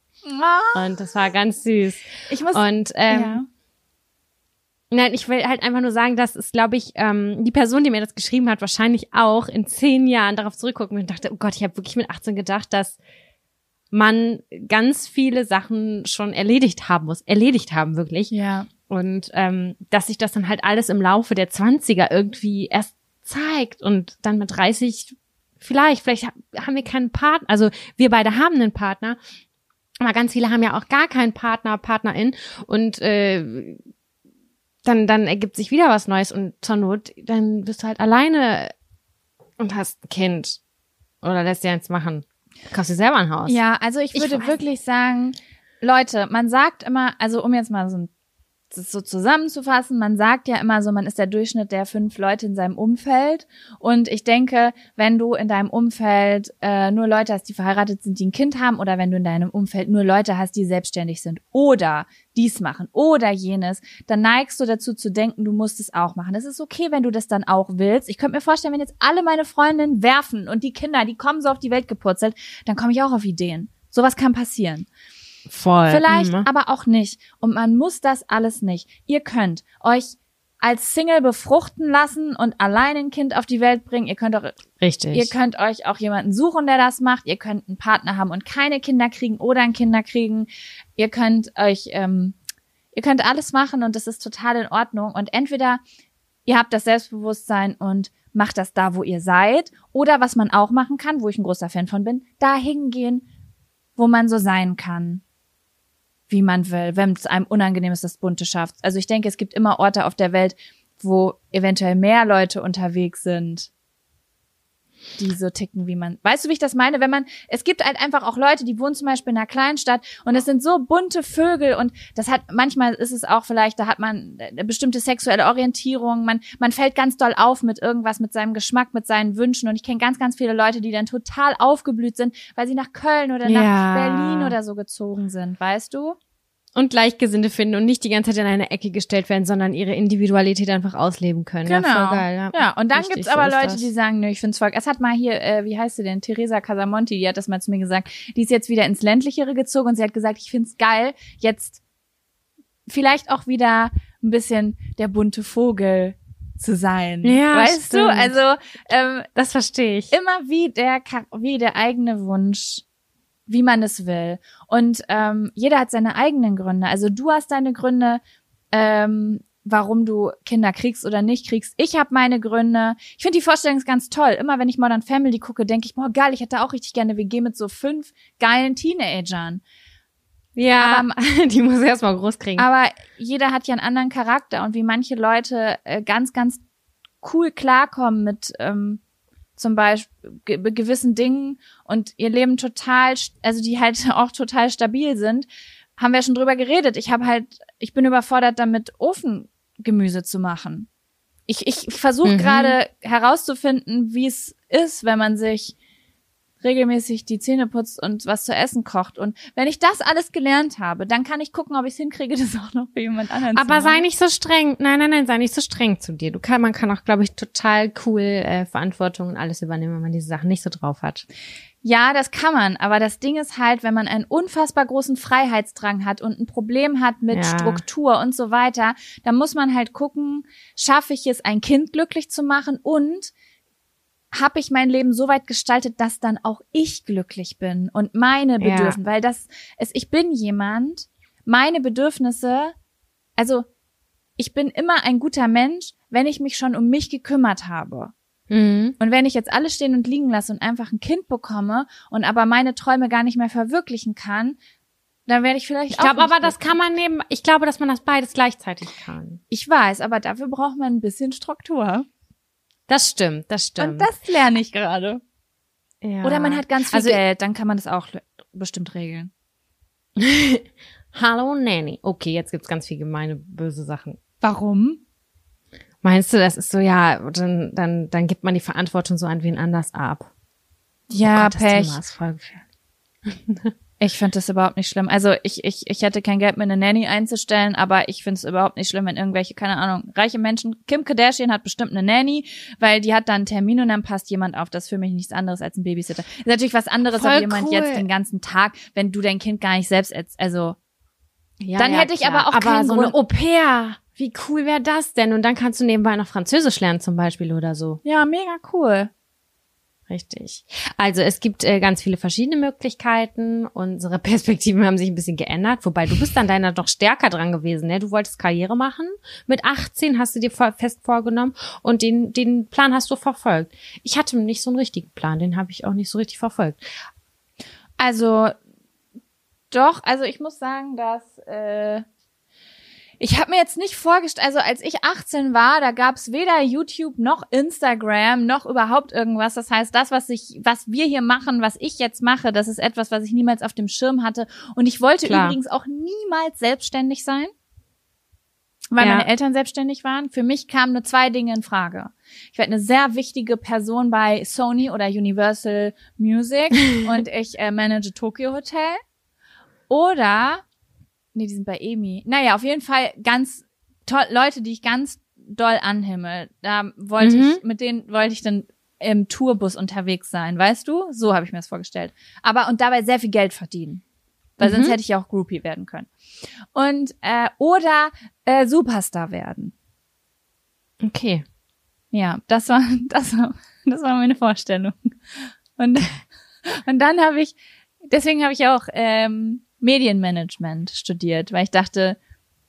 Und das war ganz süß. Ich muss, Und ähm, ja. Nein, ich will halt einfach nur sagen, dass es, glaube ich, ähm, die Person, die mir das geschrieben hat, wahrscheinlich auch in zehn Jahren darauf zurückgucken und dachte, oh Gott, ich habe wirklich mit 18 gedacht, dass man ganz viele Sachen schon erledigt haben muss, erledigt haben wirklich. Ja. Und ähm, dass sich das dann halt alles im Laufe der 20er irgendwie erst zeigt und dann mit 30 vielleicht, vielleicht ha- haben wir keinen Partner, also wir beide haben einen Partner, aber ganz viele haben ja auch gar keinen Partner, Partnerin und äh, dann, dann ergibt sich wieder was Neues und zur Not, dann bist du halt alleine und hast ein Kind oder lässt dir eins machen. Kaufst dir selber ein Haus. Ja, also ich Ich würde weiß wirklich sagen, Leute, man sagt immer, also um jetzt mal so ein das so zusammenzufassen, man sagt ja immer so, man ist der Durchschnitt der fünf Leute in seinem Umfeld. Und ich denke, wenn du in deinem Umfeld äh, nur Leute hast, die verheiratet sind, die ein Kind haben, oder wenn du in deinem Umfeld nur Leute hast, die selbstständig sind oder dies machen oder jenes, dann neigst du dazu zu denken, du musst es auch machen. Es ist okay, wenn du das dann auch willst. Ich könnte mir vorstellen, wenn jetzt alle meine Freundinnen werfen und die Kinder, die kommen so auf die Welt gepurzelt, dann komme ich auch auf Ideen. Sowas kann passieren. Voll. Vielleicht, Mhm. aber auch nicht. Und man muss das alles nicht. Ihr könnt euch als Single befruchten lassen und allein ein Kind auf die Welt bringen. Ihr könnt auch, Richtig. ihr könnt euch auch jemanden suchen, der das macht. Ihr könnt einen Partner haben und keine Kinder kriegen oder ein Kinder kriegen. Ihr könnt euch, ähm, ihr könnt alles machen und das ist total in Ordnung. Und entweder ihr habt das Selbstbewusstsein und macht das da, wo ihr seid. Oder was man auch machen kann, wo ich ein großer Fan von bin, da hingehen, wo man so sein kann wie man will, wenn es einem unangenehm ist, das Bunte schafft. Also ich denke, es gibt immer Orte auf der Welt, wo eventuell mehr Leute unterwegs sind, die so ticken, wie man. Weißt du, wie ich das meine? Wenn man, es gibt halt einfach auch Leute, die wohnen zum Beispiel in einer Kleinstadt und es sind so bunte Vögel und das hat, manchmal ist es auch vielleicht, da hat man eine bestimmte sexuelle Orientierung, man, man fällt ganz doll auf mit irgendwas, mit seinem Geschmack, mit seinen Wünschen und ich kenne ganz, ganz viele Leute, die dann total aufgeblüht sind, weil sie nach Köln oder nach Ja. Berlin oder so gezogen sind, weißt du? Und Gleichgesinnte finden und nicht die ganze Zeit in eine Ecke gestellt werden, sondern ihre Individualität einfach ausleben können. Ja, voll geil, ja. Ja, und dann Richtig, gibt's so aber ist Leute, das. die sagen, nö, ich find's voll. Es hat mal hier, äh, wie heißt sie denn, Theresa Casamonti, die hat das mal zu mir gesagt. Die ist jetzt wieder ins ländlichere gezogen und sie hat gesagt, ich find's geil, jetzt vielleicht auch wieder ein bisschen der bunte Vogel zu sein. Ja, weißt stimmt. du? Also ähm, Das verstehe ich. immer wie der wie der eigene Wunsch, wie man es will. Und ähm, jeder hat seine eigenen Gründe. Also du hast deine Gründe, ähm, warum du Kinder kriegst oder nicht kriegst. Ich habe meine Gründe. Ich finde die Vorstellung ist ganz toll. Immer wenn ich Modern Family gucke, denke ich, boah, geil, ich hätte auch richtig gerne WG mit so fünf geilen Teenagern. Ja, aber, die muss erst mal groß kriegen. Aber jeder hat ja einen anderen Charakter und wie manche Leute äh, ganz, ganz cool klarkommen mit ähm, zum Beispiel ge gewissen Dingen und ihr Leben total, also die halt auch total stabil sind, haben wir schon drüber geredet. Ich habe halt, ich bin überfordert damit, Ofengemüse zu machen. Ich, ich, ich versuche mhm. gerade herauszufinden, wie es ist, wenn man sich regelmäßig die Zähne putzt und was zu essen kocht. Und wenn ich das alles gelernt habe, dann kann ich gucken, ob ich es hinkriege, das auch noch für jemand anderen Aber sei nicht so streng. Nein, nein, nein, sei nicht so streng zu dir. Du kann, man kann auch, glaube ich, total cool äh, Verantwortung und alles übernehmen, wenn man diese Sachen nicht so drauf hat. Ja, das kann man, aber das Ding ist halt, wenn man einen unfassbar großen Freiheitsdrang hat und ein Problem hat mit ja. Struktur und so weiter, dann muss man halt gucken, schaffe ich es, ein Kind glücklich zu machen und habe ich mein Leben so weit gestaltet, dass dann auch ich glücklich bin und meine Bedürfnisse, ja. weil das ist, ich bin jemand, meine Bedürfnisse, also ich bin immer ein guter Mensch, wenn ich mich schon um mich gekümmert habe. Mhm. Und wenn ich jetzt alles stehen und liegen lasse und einfach ein Kind bekomme und aber meine Träume gar nicht mehr verwirklichen kann, dann werde ich vielleicht ich glaube aber das kann man neben ich glaube dass man das beides gleichzeitig kann ich weiß aber dafür braucht man ein bisschen Struktur das stimmt das stimmt. und das lerne ich gerade. Ja. oder man hat ganz viel also, Geld dann kann man das auch bestimmt regeln. Hallo Nanny. Okay jetzt gibt's ganz viel gemeine böse Sachen. Warum? Meinst du, das ist so, ja, dann, dann, dann gibt man die Verantwortung so an wen anders ab? Ja, oh Gott, Pech. Das ist voll ich finde das überhaupt nicht schlimm. Also ich, ich, ich hätte kein Geld, mir eine Nanny einzustellen, aber ich finde es überhaupt nicht schlimm, wenn irgendwelche, keine Ahnung, reiche Menschen, Kim Kardashian hat bestimmt eine Nanny, weil die hat dann einen Termin und dann passt jemand auf. Das ist für mich nichts anderes als ein Babysitter. Das ist natürlich was anderes, ob jemand cool. jetzt den ganzen Tag, wenn du dein Kind gar nicht selbst, also ja, dann ja, hätte ich klar. aber auch aber keinen so Grund. eine Au pair. Wie cool wäre das denn? Und dann kannst du nebenbei noch Französisch lernen zum Beispiel oder so. Ja, mega cool. Richtig. Also es gibt äh, ganz viele verschiedene Möglichkeiten. Unsere Perspektiven haben sich ein bisschen geändert, wobei du bist an deiner doch stärker dran gewesen. Ne? Du wolltest Karriere machen. Mit 18 hast du dir fest vorgenommen und den, den Plan hast du verfolgt. Ich hatte nicht so einen richtigen Plan, den habe ich auch nicht so richtig verfolgt. Also doch, also ich muss sagen, dass äh, ich habe mir jetzt nicht vorgestellt, also als ich 18 war, da gab's weder YouTube noch Instagram noch überhaupt irgendwas. Das heißt, das, was ich, was wir hier machen, was ich jetzt mache, das ist etwas, was ich niemals auf dem Schirm hatte. Und ich wollte Klar. übrigens auch niemals selbstständig sein, weil ja. meine Eltern selbstständig waren. Für mich kamen nur zwei Dinge in Frage. Ich werde eine sehr wichtige Person bei Sony oder Universal Music und ich äh, manage Tokyo Hotel. Oder Nee, die sind bei Emi. Naja, auf jeden Fall ganz toll, Leute, die ich ganz doll anhimmel. Da wollte mhm. ich, mit denen wollte ich dann im Tourbus unterwegs sein, weißt du? So habe ich mir das vorgestellt. Aber und dabei sehr viel Geld verdienen. Weil mhm. sonst hätte ich ja auch Groupie werden können. Und äh, oder äh, Superstar werden. Okay. Ja, das war das war das war meine Vorstellung. Und und dann habe ich deswegen habe ich auch ähm, Medienmanagement studiert, weil ich dachte,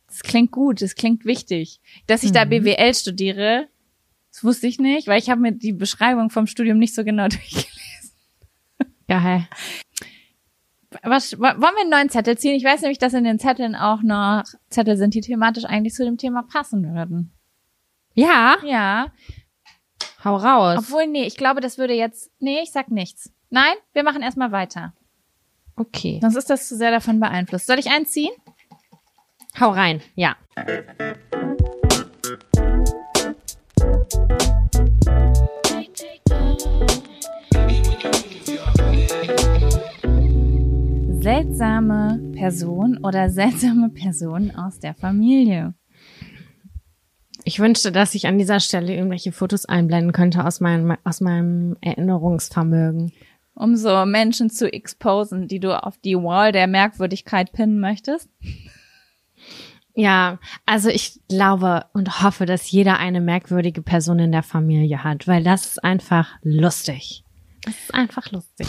das klingt gut, das klingt wichtig. Dass ich mhm. da BWL studiere, das wusste ich nicht, weil ich habe mir die Beschreibung vom Studium nicht so genau durchgelesen. Geil. Was, wollen wir einen neuen Zettel ziehen? Ich weiß nämlich, dass in den Zetteln auch noch Zettel sind, die thematisch eigentlich zu dem Thema passen würden. Ja? Ja. Hau raus. Obwohl, nee, ich glaube, das würde jetzt, nee, ich sag nichts. Nein, wir machen erstmal weiter. Okay. Sonst ist das zu sehr davon beeinflusst. Soll ich einziehen? Hau rein, ja. Seltsame Person oder seltsame Person aus der Familie. Ich wünschte, dass ich an dieser Stelle irgendwelche Fotos einblenden könnte aus meinem, aus meinem Erinnerungsvermögen um so Menschen zu exposen, die du auf die Wall der Merkwürdigkeit pinnen möchtest? Ja, also ich glaube und hoffe, dass jeder eine merkwürdige Person in der Familie hat, weil das ist einfach lustig. Das ist einfach lustig.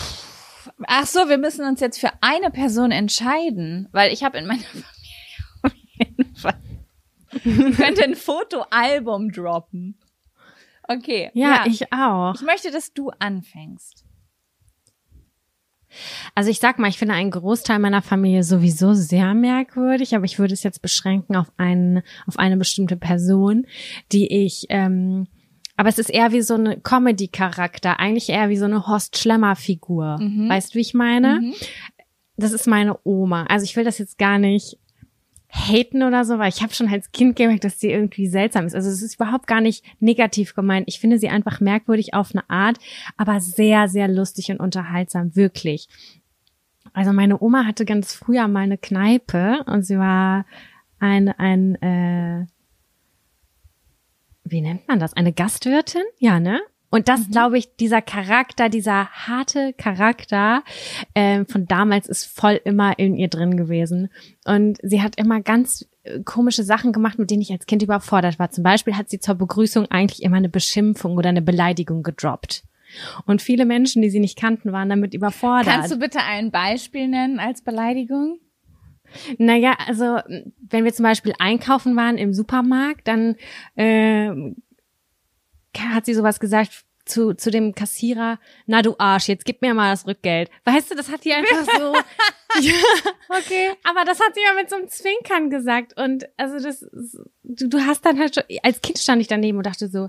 Ach so, wir müssen uns jetzt für eine Person entscheiden, weil ich habe in meiner Familie auf jeden Fall könnte ein Fotoalbum droppen. Okay. Ja, ich auch. Ich möchte, dass du anfängst. Also ich sag mal, ich finde einen Großteil meiner Familie sowieso sehr merkwürdig, aber ich würde es jetzt beschränken auf einen, auf eine bestimmte Person, die ich, ähm, aber es ist eher wie so eine Comedy-Charakter, eigentlich eher wie so eine Horst-Schlemmer-Figur. Mhm. Weißt du, wie ich meine? Mhm. Das ist meine Oma. Also ich will das jetzt gar nicht haten oder so, weil ich habe schon als Kind gemerkt, dass sie irgendwie seltsam ist. Also es ist überhaupt gar nicht negativ gemeint. Ich finde sie einfach merkwürdig auf eine Art, aber sehr, sehr lustig und unterhaltsam, wirklich. Also meine Oma hatte ganz früher mal eine Kneipe und sie war ein, ein äh, wie nennt man das? Eine Gastwirtin? Ja, ne? Und das, glaube ich, dieser Charakter, dieser harte Charakter ähm, von damals ist voll immer in ihr drin gewesen. Und sie hat immer ganz äh, komische Sachen gemacht, mit denen ich als Kind überfordert war. Zum Beispiel hat sie zur Begrüßung eigentlich immer eine Beschimpfung oder eine Beleidigung gedroppt. Und viele Menschen, die sie nicht kannten, waren damit überfordert. Kannst du bitte ein Beispiel nennen als Beleidigung? Naja, also wenn wir zum Beispiel einkaufen waren im Supermarkt, dann äh, hat sie sowas gesagt zu, zu dem Kassierer, na du Arsch, jetzt gib mir mal das Rückgeld. Weißt du, das hat die einfach so. ja, Okay. aber das hat sie ja mit so einem Zwinkern gesagt. Und also das, du, du hast dann halt schon, als Kind stand ich daneben und dachte so,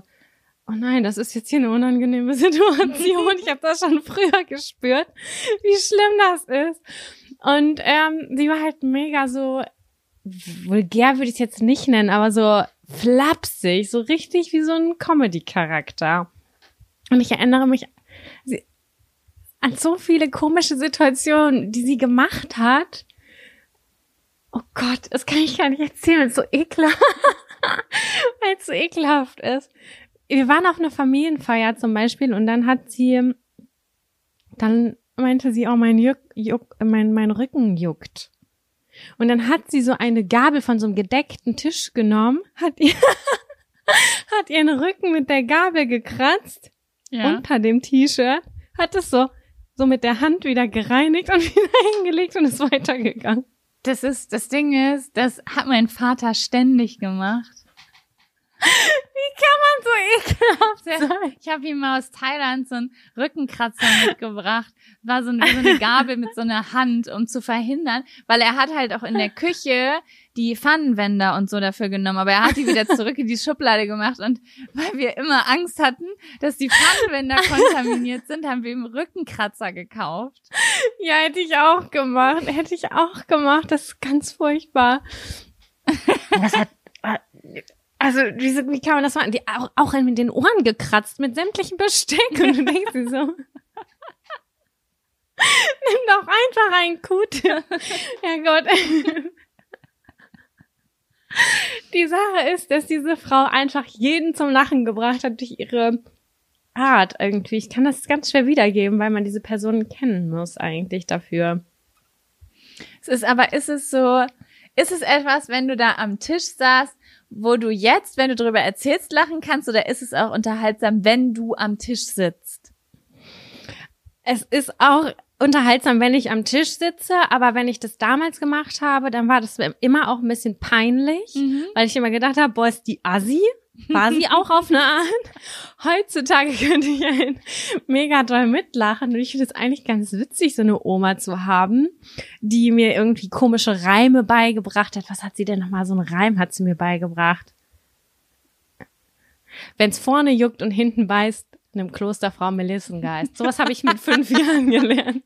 oh nein, das ist jetzt hier eine unangenehme Situation. Ich habe das schon früher gespürt, wie schlimm das ist. Und ähm, sie war halt mega so vulgär würde ich es jetzt nicht nennen, aber so flapsig, so richtig wie so ein Comedy-Charakter. Und ich erinnere mich an so viele komische Situationen, die sie gemacht hat. Oh Gott, das kann ich gar nicht erzählen, weil es so ekelhaft, weil es so ekelhaft ist. Wir waren auf einer Familienfeier zum Beispiel und dann hat sie, dann meinte sie, oh, mein, Juck, mein, mein Rücken juckt. Und dann hat sie so eine Gabel von so einem gedeckten Tisch genommen, hat ihr, hat ihren Rücken mit der Gabel gekratzt unter dem T-Shirt, hat es so, so mit der Hand wieder gereinigt und wieder hingelegt und ist weitergegangen. Das ist, das Ding ist, das hat mein Vater ständig gemacht. Wie kann man so ekelhaft sein? Ich habe ihm mal aus Thailand so einen Rückenkratzer mitgebracht. War so, ein, wie so eine Gabel mit so einer Hand, um zu verhindern, weil er hat halt auch in der Küche die Pfannenwender und so dafür genommen, aber er hat die wieder zurück in die Schublade gemacht und weil wir immer Angst hatten, dass die Pfannenwender kontaminiert sind, haben wir ihm Rückenkratzer gekauft. Ja, hätte ich auch gemacht. Hätte ich auch gemacht. Das ist ganz furchtbar. Das hat, also, wie, wie kann man das machen? Die auch, auch mit den Ohren gekratzt, mit sämtlichen Besteck. Und du denkst dir so, nimm doch einfach einen Kute. Ja Gott. Die Sache ist, dass diese Frau einfach jeden zum Lachen gebracht hat durch ihre Art irgendwie. Ich kann das ganz schwer wiedergeben, weil man diese Person kennen muss eigentlich dafür. Es ist aber, ist es so, ist es etwas, wenn du da am Tisch saßt, wo du jetzt, wenn du darüber erzählst, lachen kannst, oder ist es auch unterhaltsam, wenn du am Tisch sitzt? Es ist auch unterhaltsam, wenn ich am Tisch sitze, aber wenn ich das damals gemacht habe, dann war das immer auch ein bisschen peinlich, Mhm. weil ich immer gedacht habe, boah, ist die Assi? War sie auch auf eine Art? Heutzutage könnte ich ein mega doll mitlachen und ich finde es eigentlich ganz witzig, so eine Oma zu haben, die mir irgendwie komische Reime beigebracht hat. Was hat sie denn nochmal? So einen Reim hat sie mir beigebracht. Wenn's vorne juckt und hinten beißt, einem Klosterfrau Melissengeist. Sowas habe ich mit fünf Jahren gelernt.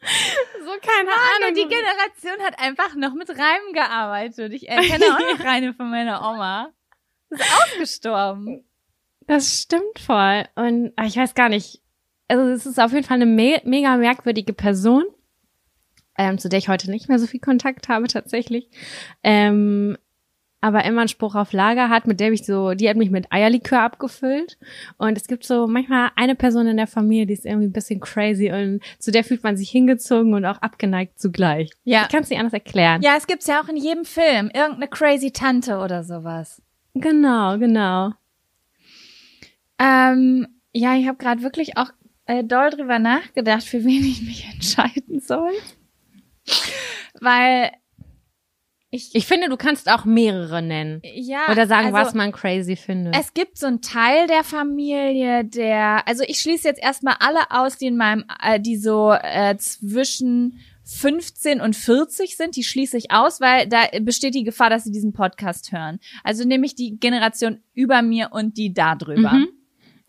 So, keine Ahnung, Ahnung. die Generation hat einfach noch mit Reimen gearbeitet. Ich erkenne auch noch eine von meiner Oma. Ist ausgestorben. Das stimmt voll. Und ah, ich weiß gar nicht. Also es ist auf jeden Fall eine me mega merkwürdige Person, ähm, zu der ich heute nicht mehr so viel Kontakt habe tatsächlich. Ähm, aber immer einen Spruch auf Lager hat, mit der ich so, die hat mich mit Eierlikör abgefüllt. Und es gibt so manchmal eine Person in der Familie, die ist irgendwie ein bisschen crazy und zu der fühlt man sich hingezogen und auch abgeneigt zugleich. Ja. Ich kann es nicht anders erklären. Ja, es gibt's ja auch in jedem Film. Irgendeine crazy Tante oder sowas. Genau, genau. Ähm, ja, ich habe gerade wirklich auch äh, doll drüber nachgedacht, für wen ich mich entscheiden soll. Weil Ich, Ich finde, du kannst auch mehrere nennen. ja, Oder sagen, also, was man crazy findet. Es gibt so einen Teil der Familie, der, also ich schließe jetzt erstmal alle aus, die in meinem, äh, die so äh, zwischen 15 und 40 sind, die schließe ich aus, weil da besteht die Gefahr, dass sie diesen Podcast hören. Also nehme ich die Generation über mir und die da drüber. Mhm.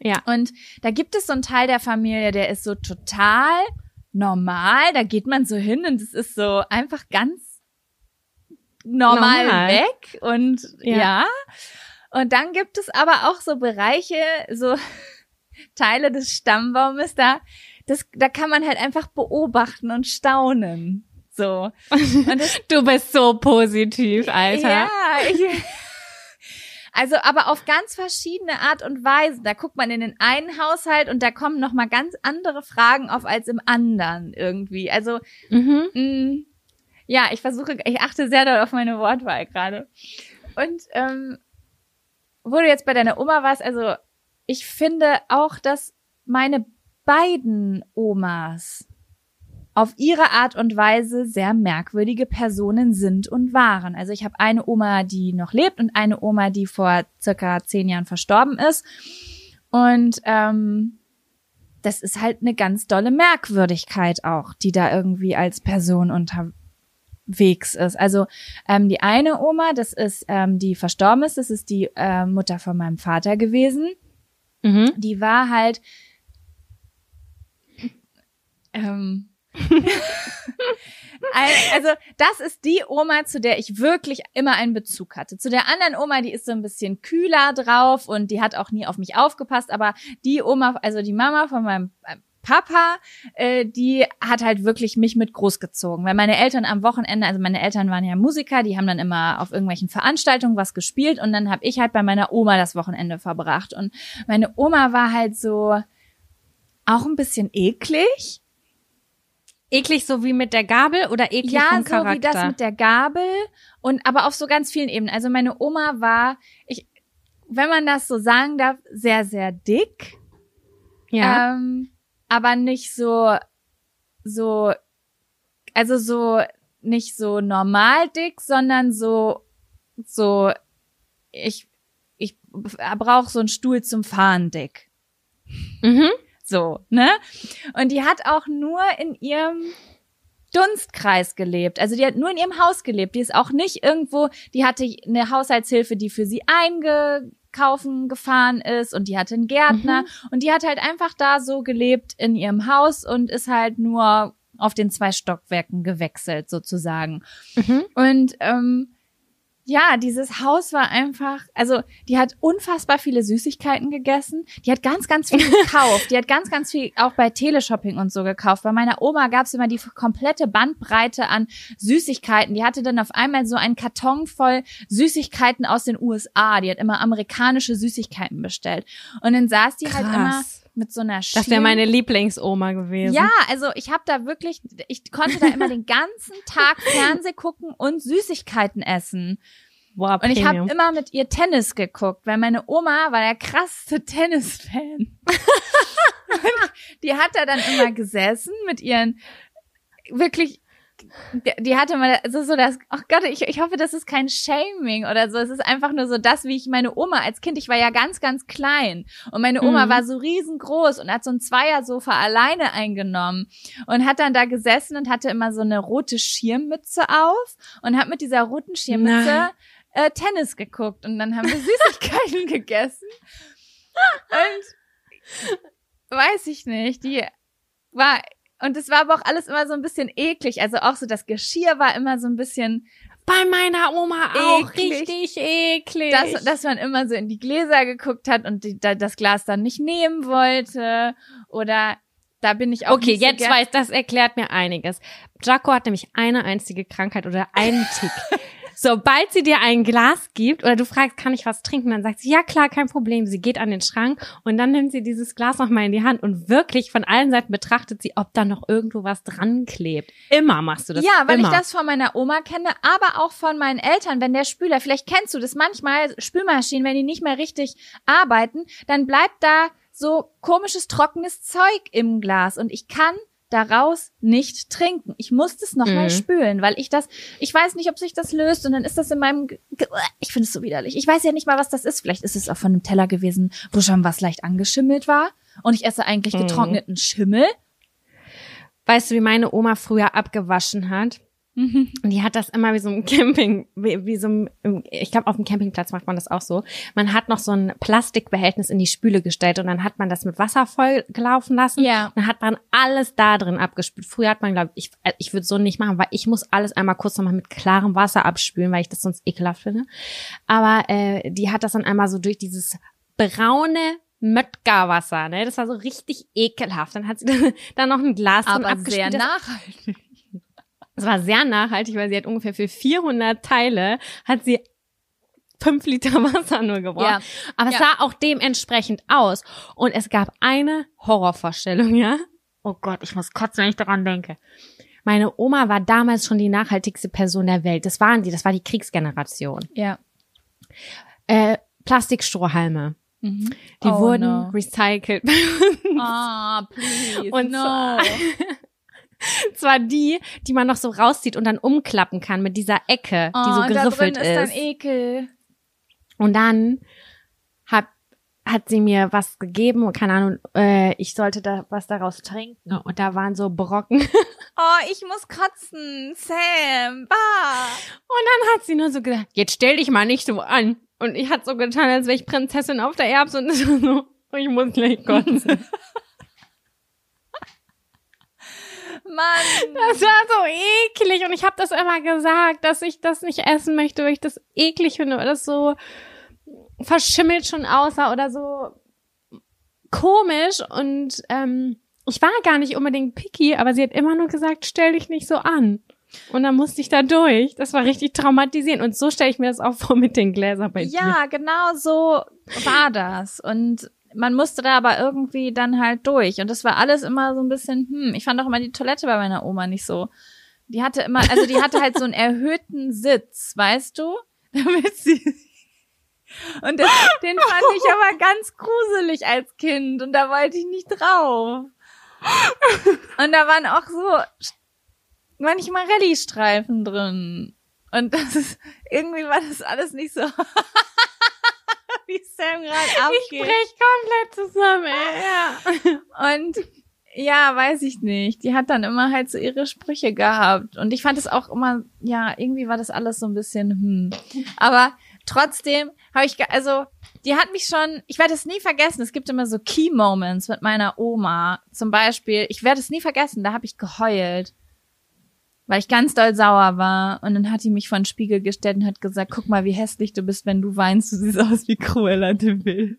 Ja. Und da gibt es so einen Teil der Familie, der ist so total normal. Da geht man so hin und es ist so einfach ganz normal, Normal. weg. Und Ja. ja. Und dann gibt es aber auch so Bereiche, so Teile des Stammbaumes, da, das, da kann man halt einfach beobachten und staunen. So. Und das, Du bist so positiv, Alter. ja, ich, also aber auf ganz verschiedene Art und Weise. Da guckt man in den einen Haushalt und da kommen noch mal ganz andere Fragen auf als im anderen irgendwie. Also Mhm. Ja, ich versuche, ich achte sehr doll auf meine Wortwahl gerade. Und ähm, wo du jetzt bei deiner Oma warst, also ich finde auch, dass meine beiden Omas auf ihre Art und Weise sehr merkwürdige Personen sind und waren. Also ich habe eine Oma, die noch lebt und eine Oma, die vor circa zehn Jahren verstorben ist. Und ähm, das ist halt eine ganz dolle Merkwürdigkeit auch, die da irgendwie als Person unterwegs ist. Also ähm, die eine Oma, das ist ähm, die verstorben ist, das ist die äh, Mutter von meinem Vater gewesen Mhm. die war halt ähm, also das ist die Oma, zu der ich wirklich immer einen Bezug hatte. Zu der anderen Oma, die ist so ein bisschen kühler drauf und die hat auch nie auf mich aufgepasst, aber die Oma, also die Mama von meinem äh, Papa, äh, die hat halt wirklich mich mit großgezogen, weil meine Eltern am Wochenende, also meine Eltern waren ja Musiker, die haben dann immer auf irgendwelchen Veranstaltungen was gespielt und dann habe ich halt bei meiner Oma das Wochenende verbracht und meine Oma war halt so auch ein bisschen eklig. Eklig so wie mit der Gabel oder eklig ja, vom so Charakter? wie das mit der Gabel und aber auf so ganz vielen Ebenen. Also meine Oma war, ich, wenn man das so sagen darf, sehr, sehr dick. ja. Ähm, aber nicht so, so, also so, nicht so normal dick, sondern so, so, ich, ich brauche so einen Stuhl zum Fahren dick. mhm. So, ne? Und die hat auch nur in ihrem Dunstkreis gelebt. Also die hat nur in ihrem Haus gelebt. Die ist auch nicht irgendwo, die hatte eine Haushaltshilfe, die für sie eingekaufen gefahren ist und die hatte einen Gärtner und die hat halt einfach da so gelebt in ihrem Haus und ist halt nur auf den zwei Stockwerken gewechselt sozusagen. Mhm. Und ähm, ja, dieses Haus war einfach, also die hat unfassbar viele Süßigkeiten gegessen. Die hat ganz, ganz viel gekauft. Die hat ganz, ganz viel auch bei Teleshopping und so gekauft. Bei meiner Oma gab's immer die komplette Bandbreite an Süßigkeiten. Die hatte dann auf einmal so einen Karton voll Süßigkeiten aus den USA. Die hat immer amerikanische Süßigkeiten bestellt. Und dann saß die halt immer Krass. Mit so einer Das wäre meine Lieblingsoma gewesen. ja, also ich habe da wirklich, ich konnte da immer den ganzen Tag Fernseh gucken und Süßigkeiten essen. Wow, Und ich habe immer mit ihr Tennis geguckt, weil meine Oma war der krasseste Tennisfan. Die hat da dann immer gesessen mit ihren wirklich die, die hatte mal so so das ach Gott ich, ich hoffe das ist kein Shaming oder so es ist einfach nur so das wie ich meine Oma als Kind ich war ja ganz ganz klein und meine Oma Mhm. war so riesengroß und hat so ein Zweiersofa alleine eingenommen und hat dann da gesessen und hatte immer so eine rote Schirmmütze auf und hat mit dieser roten Schirmmütze Nein. äh, Tennis geguckt und dann haben wir Süßigkeiten gegessen. Und weiß ich nicht, die war und es war aber auch alles immer so ein bisschen eklig, also auch so das Geschirr war immer so ein bisschen, Bei meiner Oma auch Eklig. richtig eklig. dass, dass man immer so in die Gläser geguckt hat und die, da, das Glas dann nicht nehmen wollte oder da bin ich auch Okay, so jetzt weiß, das erklärt mir einiges. Jaco hat nämlich eine einzige Krankheit oder einen Tick. Sobald sie dir ein Glas gibt oder du fragst, kann ich was trinken, dann sagt sie, ja klar, kein Problem. Sie geht an den Schrank und dann nimmt sie dieses Glas nochmal in die Hand und wirklich von allen Seiten betrachtet sie, ob da noch irgendwo was dran klebt. Immer machst du das. ja, weil immer. ich das von meiner Oma kenne, aber auch von meinen Eltern, wenn der Spüler, vielleicht kennst du das manchmal, Spülmaschinen, wenn die nicht mehr richtig arbeiten, dann bleibt da so komisches, trockenes Zeug im Glas und ich kann daraus nicht trinken. Ich musste es nochmal Mhm. spülen, weil ich das, ich weiß nicht, ob sich das löst und dann ist das in meinem, Ge- ich finde es so widerlich. Ich weiß ja nicht mal, was das ist. Vielleicht ist es auch von einem Teller gewesen, wo schon was leicht angeschimmelt war und ich esse eigentlich Mhm. getrockneten Schimmel. Weißt du, wie meine Oma früher abgewaschen hat? Und die hat das immer wie so ein Camping, wie, wie so ein, ich glaube, auf dem Campingplatz macht man das auch so. Man hat noch so ein Plastikbehältnis in die Spüle gestellt und dann hat man das mit Wasser voll gelaufen lassen. Ja. Dann hat man alles da drin abgespült. Früher hat man, glaube ich, ich, ich würde so nicht machen, weil ich muss alles einmal kurz nochmal mit klarem Wasser abspülen, weil ich das sonst ekelhaft finde. Aber äh, die hat das dann einmal so durch dieses braune Möttgerwasser, ne? Das war so richtig ekelhaft. Dann hat sie dann, noch ein Glas Aber sehr abgespült. Das- nachhaltig. Es war sehr nachhaltig, weil sie hat ungefähr für 400 Teile hat sie fünf Liter Wasser nur gebraucht. Ja. Aber es Ja. sah auch dementsprechend aus. Und es gab eine Horrorvorstellung, ja? Oh Gott, ich muss kotzen, wenn ich daran denke. Meine Oma war damals schon die nachhaltigste Person der Welt. Das waren die, das war die Kriegsgeneration. Ja. Äh, Plastikstrohhalme. Mhm. Die Oh, wurden no. recycelt. Ah, please. Und no. Zwar die, die man noch so rauszieht und dann umklappen kann mit dieser Ecke, die so Oh, da geriffelt drin ist. Dann Ekel. Und dann hat, hat sie mir was gegeben und keine Ahnung, äh, ich sollte da was daraus trinken. Und da waren so Brocken. Und Oh, ich muss kotzen. Sam. Bah. dann hat sie nur so gesagt, jetzt stell dich mal nicht so an. Und ich hatte so getan, als wäre ich Prinzessin auf der Erbs und so, ich muss gleich kotzen. Mann. Das war so eklig und ich habe das immer gesagt, dass ich das nicht essen möchte, weil ich das eklig finde oder das so verschimmelt schon aussah oder so komisch und ähm, ich war gar nicht unbedingt picky, aber sie hat immer nur gesagt, stell dich nicht so an. Und dann musste ich da durch. Das war richtig traumatisierend. Und so stelle ich mir das auch vor mit den Gläsern bei dir. Ja, genau so war das. Und man musste da aber irgendwie dann halt durch. Und das war alles immer so ein bisschen, hm, ich fand auch immer die Toilette bei meiner Oma nicht so. Die hatte immer, also die hatte halt so einen erhöhten Sitz, weißt du? Damit sie. Und das, den fand ich aber ganz gruselig als Kind und da wollte ich nicht drauf. Und da waren auch so manchmal Rallye-Streifen drin. Und das ist, irgendwie war das alles nicht so, wie Sam gerade Ich abgeht. brech komplett zusammen, ey. Ja. Und ja, weiß ich nicht. Die hat dann immer halt so ihre Sprüche gehabt. Und ich fand es auch immer, ja, irgendwie war das alles so ein bisschen, hm. Aber trotzdem habe ich, also, die hat mich schon, ich werde es nie vergessen. Es gibt immer so Key Moments mit meiner Oma. Zum Beispiel, ich werde es nie vergessen, da habe ich geheult. Weil ich ganz doll sauer war. Und dann hat die mich vor den Spiegel gestellt und hat gesagt, guck mal, wie hässlich du bist, wenn du weinst. Du siehst aus wie Cruella de Vil.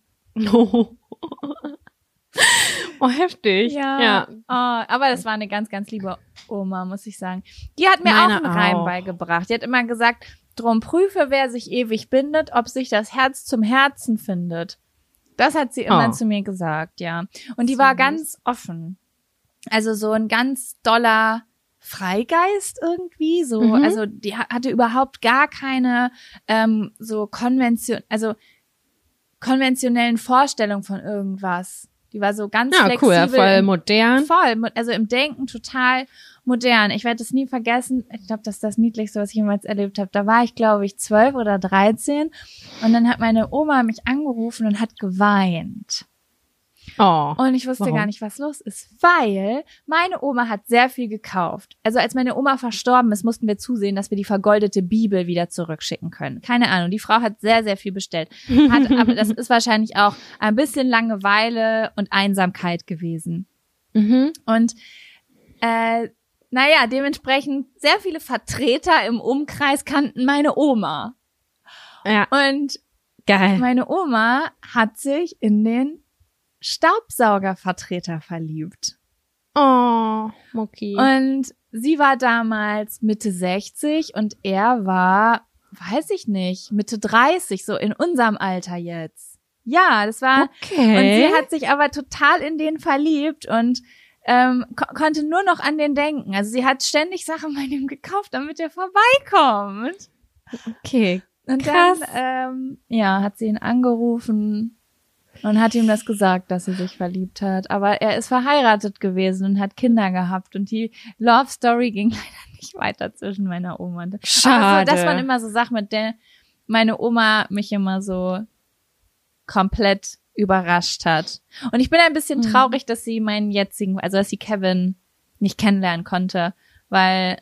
Oh. oh, heftig. Ja. ja. Oh, aber das war eine ganz, ganz liebe Oma, muss ich sagen. Die hat mir Meine auch einen Reim auch. beigebracht. Die hat immer gesagt, drum prüfe, wer sich ewig bindet, ob sich das Herz zum Herzen findet. Das hat sie immer Oh. zu mir gesagt, ja. Und die Süß. war ganz offen. Also so ein ganz doller Freigeist irgendwie, so, Mhm. also die ha- hatte überhaupt gar keine ähm, so konvention, also konventionellen Vorstellungen von irgendwas. Die war so ganz Ja, flexibel. cool, voll modern. Voll, also im Denken total modern. Ich werde es nie vergessen. Ich glaube, das ist das Niedlichste, was ich jemals erlebt habe. Da war ich, glaube ich, zwölf oder dreizehn und dann hat meine Oma mich angerufen und hat geweint. Oh. Und ich wusste Warum? gar nicht, was los ist, weil meine Oma hat sehr viel gekauft. Also als meine Oma verstorben ist, mussten wir zusehen, dass wir die vergoldete Bibel wieder zurückschicken können. Keine Ahnung, die Frau hat sehr, sehr viel bestellt. Hat, aber das ist wahrscheinlich auch ein bisschen Langeweile und Einsamkeit gewesen. Mhm. Und äh, naja, dementsprechend sehr viele Vertreter im Umkreis kannten meine Oma. Ja, Und geil. meine Oma hat sich in den Staubsaugervertreter verliebt. Oh, Mucki. Und sie war damals Mitte 60 und er war, weiß ich nicht, Mitte 30, so in unserem Alter jetzt. Ja, das war, okay. und sie hat sich aber total in den verliebt und ähm, ko konnte nur noch an den denken. Also sie hat ständig Sachen bei ihm gekauft, damit er vorbeikommt. okay. Und Krass. dann, ähm, ja, hat sie ihn angerufen und hat ihm das gesagt, dass sie sich verliebt hat. Aber er ist verheiratet gewesen und hat Kinder gehabt und die Love Story ging leider nicht weiter zwischen meiner Oma und Schade. Aber so, das waren immer so Sachen, mit der meine Oma mich immer so komplett überrascht hat. Und ich bin ein bisschen Mhm. traurig, dass sie meinen jetzigen, also dass sie Kevin nicht kennenlernen konnte, weil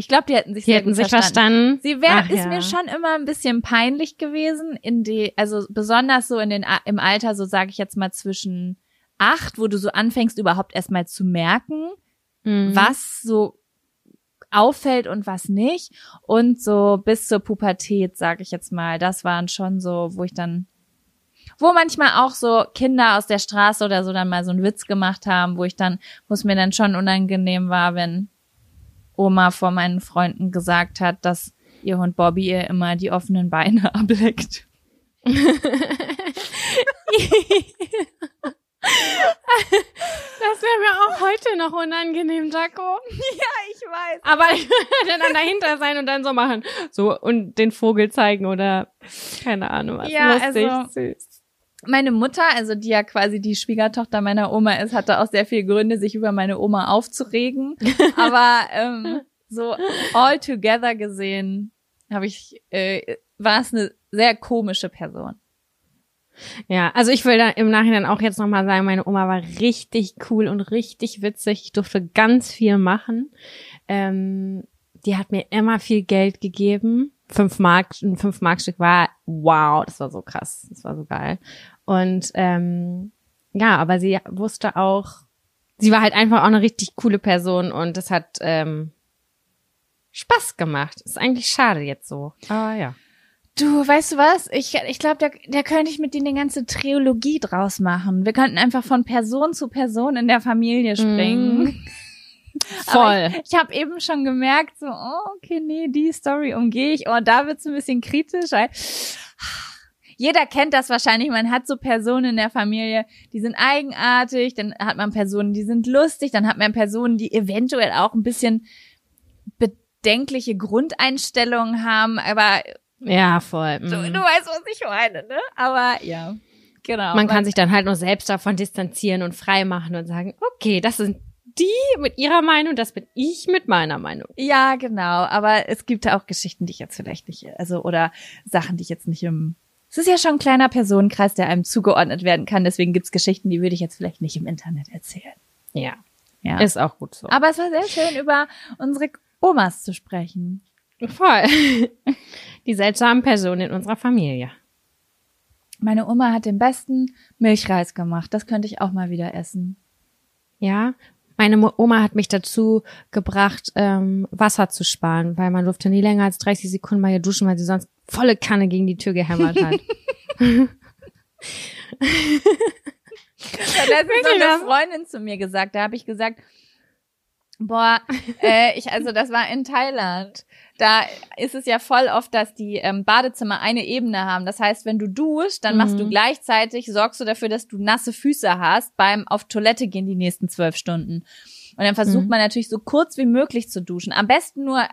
ich glaube, die hätten sich sehr hätten sich verstanden. verstanden. Sie wär, Ach ist ja. mir schon immer ein bisschen peinlich gewesen in die, also besonders so in den im Alter, so sage ich jetzt mal zwischen acht, wo du so anfängst überhaupt erstmal zu merken, Mhm. was so auffällt und was nicht und so bis zur Pubertät, sage ich jetzt mal, das waren schon so, wo ich dann wo manchmal auch so Kinder aus der Straße oder so dann mal so einen Witz gemacht haben, wo ich dann, wo es mir dann schon unangenehm war, wenn Oma vor meinen Freunden gesagt hat, dass ihr Hund Bobby ihr immer die offenen Beine ableckt. Das wäre mir auch heute noch unangenehm, Jaco. Ja, ich weiß. Aber ich würde dann dahinter sein und dann so machen. So, und den Vogel zeigen oder keine Ahnung was. Ja, Lustig, also- süß. Meine Mutter, also die ja quasi die Schwiegertochter meiner Oma ist, hatte auch sehr viele Gründe, sich über meine Oma aufzuregen. Aber ähm, so all together gesehen habe ich, äh, war es eine sehr komische Person. Ja, also ich will da im Nachhinein auch jetzt nochmal sagen, meine Oma war richtig cool und richtig witzig. Ich durfte ganz viel machen. Ähm, die hat mir immer viel Geld gegeben. Fünf Mark, ein fünf Mark Stück war, wow, das war so krass, das war so geil. Und ähm, ja, aber sie wusste auch, sie war halt einfach auch eine richtig coole Person und das hat ähm, Spaß gemacht. Ist eigentlich schade jetzt so. Aber ja. Du, weißt du was? Ich, ich glaube, da, da könnte ich mit dir eine ganze Trilogie draus machen. Wir könnten einfach von Person zu Person in der Familie springen. Aber Voll. Ich, ich habe eben schon gemerkt, so, oh, okay, nee, die Story umgehe ich. Oh, da wird's ein bisschen kritisch. Jeder kennt das wahrscheinlich. Man hat so Personen in der Familie, die sind eigenartig. Dann hat man Personen, die sind lustig. Dann hat man Personen, die eventuell auch ein bisschen bedenkliche Grundeinstellungen haben. Aber Ja, voll. du, Mhm. du weißt, was ich meine, ne? Aber ja, genau. Man kann sich dann halt nur selbst davon distanzieren und frei machen und sagen, okay, das sind die mit ihrer Meinung, das bin ich mit meiner Meinung. Ja, genau. Aber es gibt auch Geschichten, die ich jetzt vielleicht nicht, also oder Sachen, die ich jetzt nicht im. Es ist ja schon ein kleiner Personenkreis, der einem zugeordnet werden kann. Deswegen gibt's Geschichten, die würde ich jetzt vielleicht nicht im Internet erzählen. Ja, Ja. ist auch gut so. Aber es war sehr schön, über unsere Omas zu sprechen. Voll. Die seltsamen Personen in unserer Familie. Meine Oma hat den besten Milchreis gemacht. Das könnte ich auch mal wieder essen. Ja, meine Oma hat mich dazu gebracht, ähm, Wasser zu sparen, weil man durfte nie länger als 30 Sekunden bei ihr duschen, weil sie sonst volle Kanne gegen die Tür gehämmert hat. hat letztens so Wirklich, eine? Freundin zu mir gesagt. Da habe ich gesagt, boah, äh, ich, also das war in Thailand. Da ist es ja voll oft, dass die ähm, Badezimmer eine Ebene haben. Das heißt, wenn du duschst, dann machst du Mhm. gleichzeitig, sorgst du dafür, dass du nasse Füße hast beim auf Toilette gehen die nächsten zwölf Stunden. Und dann versucht Mhm. man natürlich so kurz wie möglich zu duschen. Am besten nur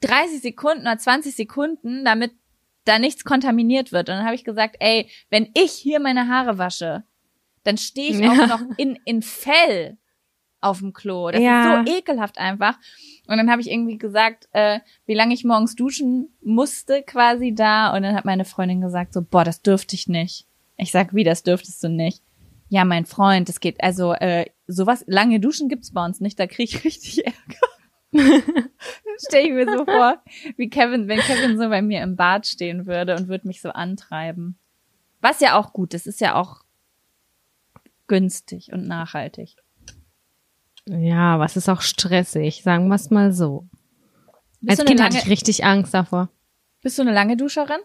30 Sekunden oder 20 Sekunden, damit da nichts kontaminiert wird. Und dann habe ich gesagt, ey, wenn ich hier meine Haare wasche, dann stehe ich Ja. auch noch in, in Fell auf dem Klo. Das Ja. ist so ekelhaft einfach. Und dann habe ich irgendwie gesagt, äh, wie lange ich morgens duschen musste quasi da. Und dann hat meine Freundin gesagt so, boah, das dürfte ich nicht. Ich sag, wie, das dürftest du nicht? Ja, mein Freund, das geht, also äh, sowas, lange Duschen gibt's bei uns nicht, da krieg ich richtig Ärger. Stell ich mir so vor, wie Kevin, wenn Kevin so bei mir im Bad stehen würde und würde mich so antreiben. Was ja auch gut ist, ist ja auch günstig und nachhaltig. ja, was ist auch stressig, sagen wir es mal so. Bist Als Kind eine hatte lange, ich richtig Angst davor. bist du eine lange Duscherin?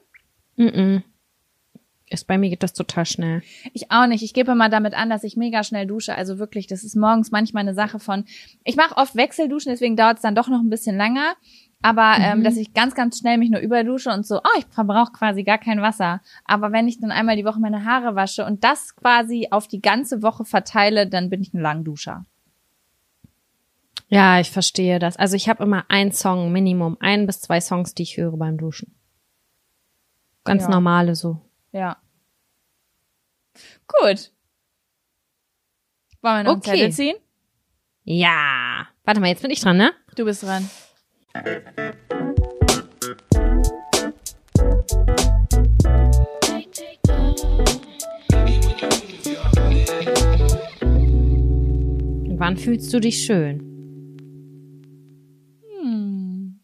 Mm Ist bei mir geht das total schnell. Ich auch nicht. Ich gebe mal damit an, dass ich mega schnell dusche. Also wirklich, das ist morgens manchmal eine Sache von. Ich mache oft Wechselduschen, deswegen dauert es dann doch noch ein bisschen länger. Aber ähm, Mhm. dass ich ganz, ganz schnell mich nur überdusche und so, oh, ich verbrauche quasi gar kein Wasser. Aber wenn ich dann einmal die Woche meine Haare wasche und das quasi auf die ganze Woche verteile, dann bin ich ein Langduscher. Ja, ich verstehe das. Also ich habe immer ein Song, Minimum, ein bis zwei Songs, die ich höre beim Duschen. Ganz Ja. normale so. Ja. Gut. Wollen wir noch Okay. einen Zettel ziehen? Ja. Warte mal, jetzt bin ich dran, ne? Du bist dran. Und wann fühlst du dich schön? Hm.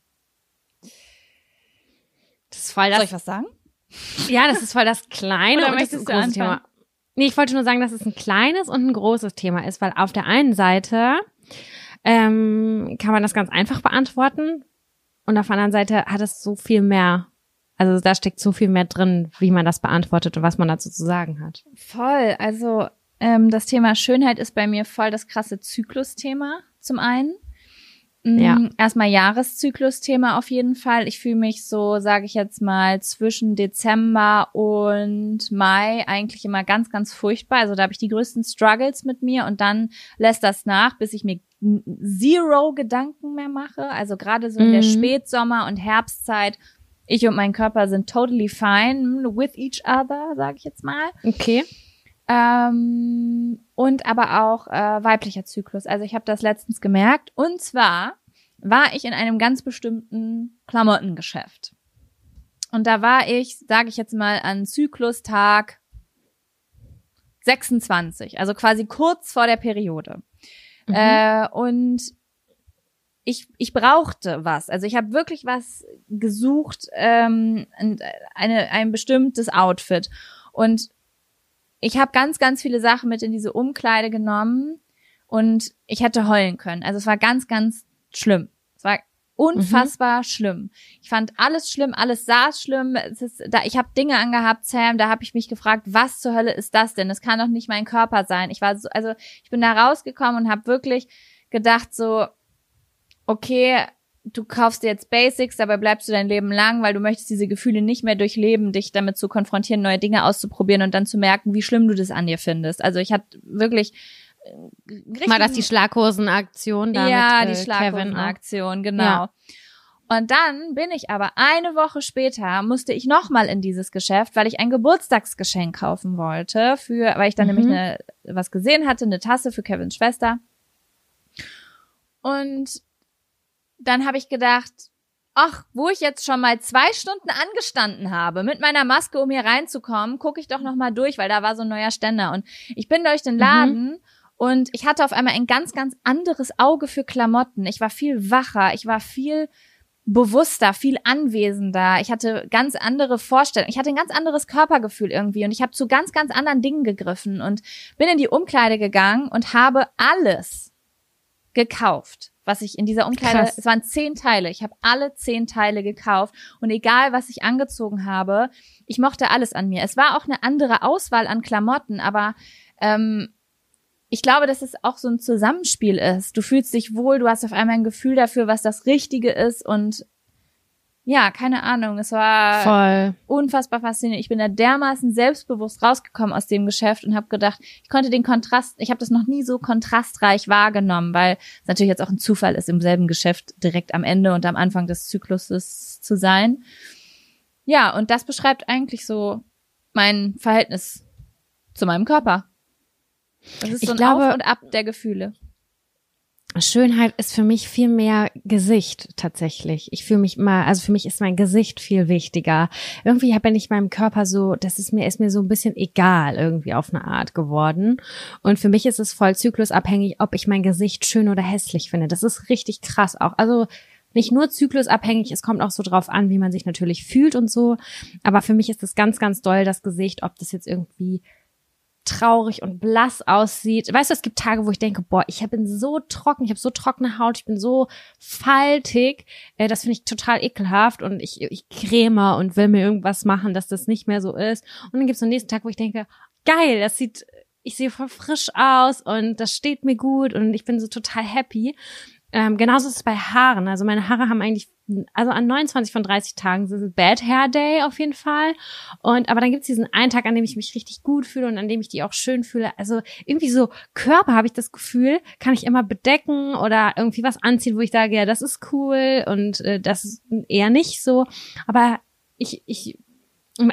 Das ist voll Soll das, ich was sagen? Ja, das ist voll das kleine und das ist ein großes? Thema. Nee, ich wollte nur sagen, dass es ein kleines und ein großes Thema ist, weil auf der einen Seite ähm, kann man das ganz einfach beantworten und auf der anderen Seite hat es so viel mehr. Also da steckt so viel mehr drin, wie man das beantwortet und was man dazu zu sagen hat. Voll. Also ähm, das Thema Schönheit ist bei mir voll das krasse Zyklusthema zum einen. Mm, Ja. Erstmal Jahreszyklusthema auf jeden Fall. Ich fühle mich so, sage ich jetzt mal, zwischen Dezember und Mai eigentlich immer ganz, ganz furchtbar. Also da habe ich die größten Struggles mit mir und dann lässt das nach, bis ich mir zero Gedanken mehr mache. Also gerade so in der Mhm. Spätsommer- und Herbstzeit. Ich und mein Körper sind totally fine with each other, sage ich jetzt mal. Okay. Ähm, und aber auch äh, weiblicher Zyklus. Also ich habe das letztens gemerkt. Und zwar war ich in einem ganz bestimmten Klamottengeschäft. Und da war ich, sage ich jetzt mal, an Zyklustag 26, also quasi kurz vor der Periode. Mhm. Äh, und ich, ich brauchte was. Also ich habe wirklich was gesucht, ähm, und eine, ein bestimmtes Outfit. Und ich habe ganz, ganz viele Sachen mit in diese Umkleide genommen und ich hätte heulen können. Also es war ganz, ganz schlimm. Es war unfassbar schlimm. Ich fand alles schlimm, alles saß schlimm. Es ist, da, ich habe Dinge angehabt, Sam, da habe ich mich gefragt, was zur Hölle ist das denn? Das kann doch nicht mein Körper sein. Ich war so, also ich bin da rausgekommen und habe wirklich gedacht so, okay, du kaufst dir jetzt Basics, dabei bleibst du dein Leben lang, weil du möchtest diese Gefühle nicht mehr durchleben, dich damit zu konfrontieren, neue Dinge auszuprobieren und dann zu merken, wie schlimm du das an dir findest. Also ich hatte wirklich äh, Mal das die Schlaghosen-Aktion da ja, mit, die äh, Kevin auch. Schlaghosen-Aktion, genau. Ja. Und dann bin ich aber eine Woche später musste ich nochmal in dieses Geschäft, weil ich ein Geburtstagsgeschenk kaufen wollte für, weil ich dann Mhm. nämlich eine, was gesehen hatte, eine Tasse für Kevins Schwester. Und dann habe ich gedacht, ach, wo ich jetzt schon mal zwei Stunden angestanden habe, mit meiner Maske, um hier reinzukommen, gucke ich doch noch mal durch, weil da war so ein neuer Ständer. Und ich bin durch den Laden und ich hatte auf einmal ein ganz, ganz anderes Auge für Klamotten. Ich war viel wacher, ich war viel bewusster, viel anwesender. Ich hatte ganz andere Vorstellungen. Ich hatte ein ganz anderes Körpergefühl irgendwie und ich habe zu ganz, ganz anderen Dingen gegriffen und bin in die Umkleide gegangen und habe alles gekauft, was ich in dieser Umkleide, Krass. es waren zehn Teile, ich habe alle zehn Teile gekauft und egal, was ich angezogen habe, ich mochte alles an mir. Es war auch eine andere Auswahl an Klamotten, aber ähm, ich glaube, dass es auch so ein Zusammenspiel ist. Du fühlst dich wohl, du hast auf einmal ein Gefühl dafür, was das Richtige ist und ja, keine Ahnung, es war Voll. unfassbar faszinierend. Ich bin da dermaßen selbstbewusst rausgekommen aus dem Geschäft und habe gedacht, ich konnte den Kontrast, ich habe das noch nie so kontrastreich wahrgenommen, weil es natürlich jetzt auch ein Zufall ist, im selben Geschäft direkt am Ende und am Anfang des Zykluses zu sein. Ja, und das beschreibt eigentlich so mein Verhältnis zu meinem Körper. Das ist Ich so ein glaube- Auf und Ab der Gefühle. Schönheit ist für mich viel mehr Gesicht tatsächlich. Ich fühle mich mal, also für mich ist mein Gesicht viel wichtiger. Irgendwie bin ich meinem Körper so, das ist mir, ist mir so ein bisschen egal irgendwie auf eine Art geworden. Und für mich ist es voll zyklusabhängig, ob ich mein Gesicht schön oder hässlich finde. Das ist richtig krass auch. Also nicht nur zyklusabhängig, es kommt auch so drauf an, wie man sich natürlich fühlt und so. Aber für mich ist es ganz, ganz doll das Gesicht, ob das jetzt irgendwie traurig und blass aussieht. Weißt du, es gibt Tage, wo ich denke, boah, ich bin so trocken, ich habe so trockene Haut, ich bin so faltig. Äh, das finde ich total ekelhaft und ich, ich creme und will mir irgendwas machen, dass das nicht mehr so ist. Und dann gibt es einen nächsten Tag, wo ich denke, geil, das sieht, ich sehe voll frisch aus und das steht mir gut und ich bin so total happy. Ähm, genauso ist es bei Haaren. Also meine Haare haben eigentlich, also an 29 von 30 Tagen es Bad Hair Day auf jeden Fall. Und aber dann gibt's diesen einen Tag, an dem ich mich richtig gut fühle und an dem ich die auch schön fühle. Also irgendwie so Körper habe ich das Gefühl, kann ich immer bedecken oder irgendwie was anziehen, wo ich sage, ja, das ist cool und äh, das ist eher nicht so. Aber ich, ich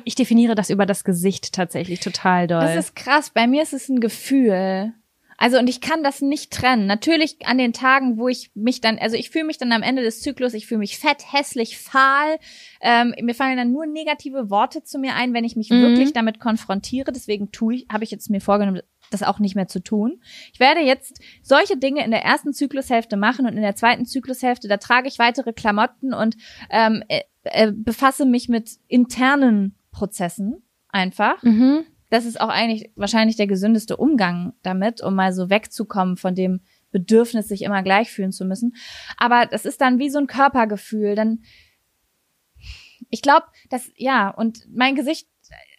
Ich definiere das über das Gesicht tatsächlich total doll. Das ist krass. Bei mir ist es ein Gefühl. Also und ich kann das nicht trennen. Natürlich an den Tagen, wo ich mich dann, also ich fühle mich dann am Ende des Zyklus, ich fühle mich fett, hässlich, fahl. Ähm, mir fallen dann nur negative Worte zu mir ein, wenn ich mich mhm. wirklich damit konfrontiere. Deswegen tue ich, habe ich jetzt mir vorgenommen, das auch nicht mehr zu tun. Ich werde jetzt solche Dinge in der ersten Zyklushälfte machen und in der zweiten Zyklushälfte, da trage ich weitere Klamotten und ähm, äh, äh, befasse mich mit internen Prozessen einfach. Mhm das ist auch eigentlich wahrscheinlich der gesündeste Umgang damit, um mal so wegzukommen von dem Bedürfnis, sich immer gleich fühlen zu müssen. Aber das ist dann wie so ein Körpergefühl. Dann, ich glaube, dass, ja, und mein Gesicht,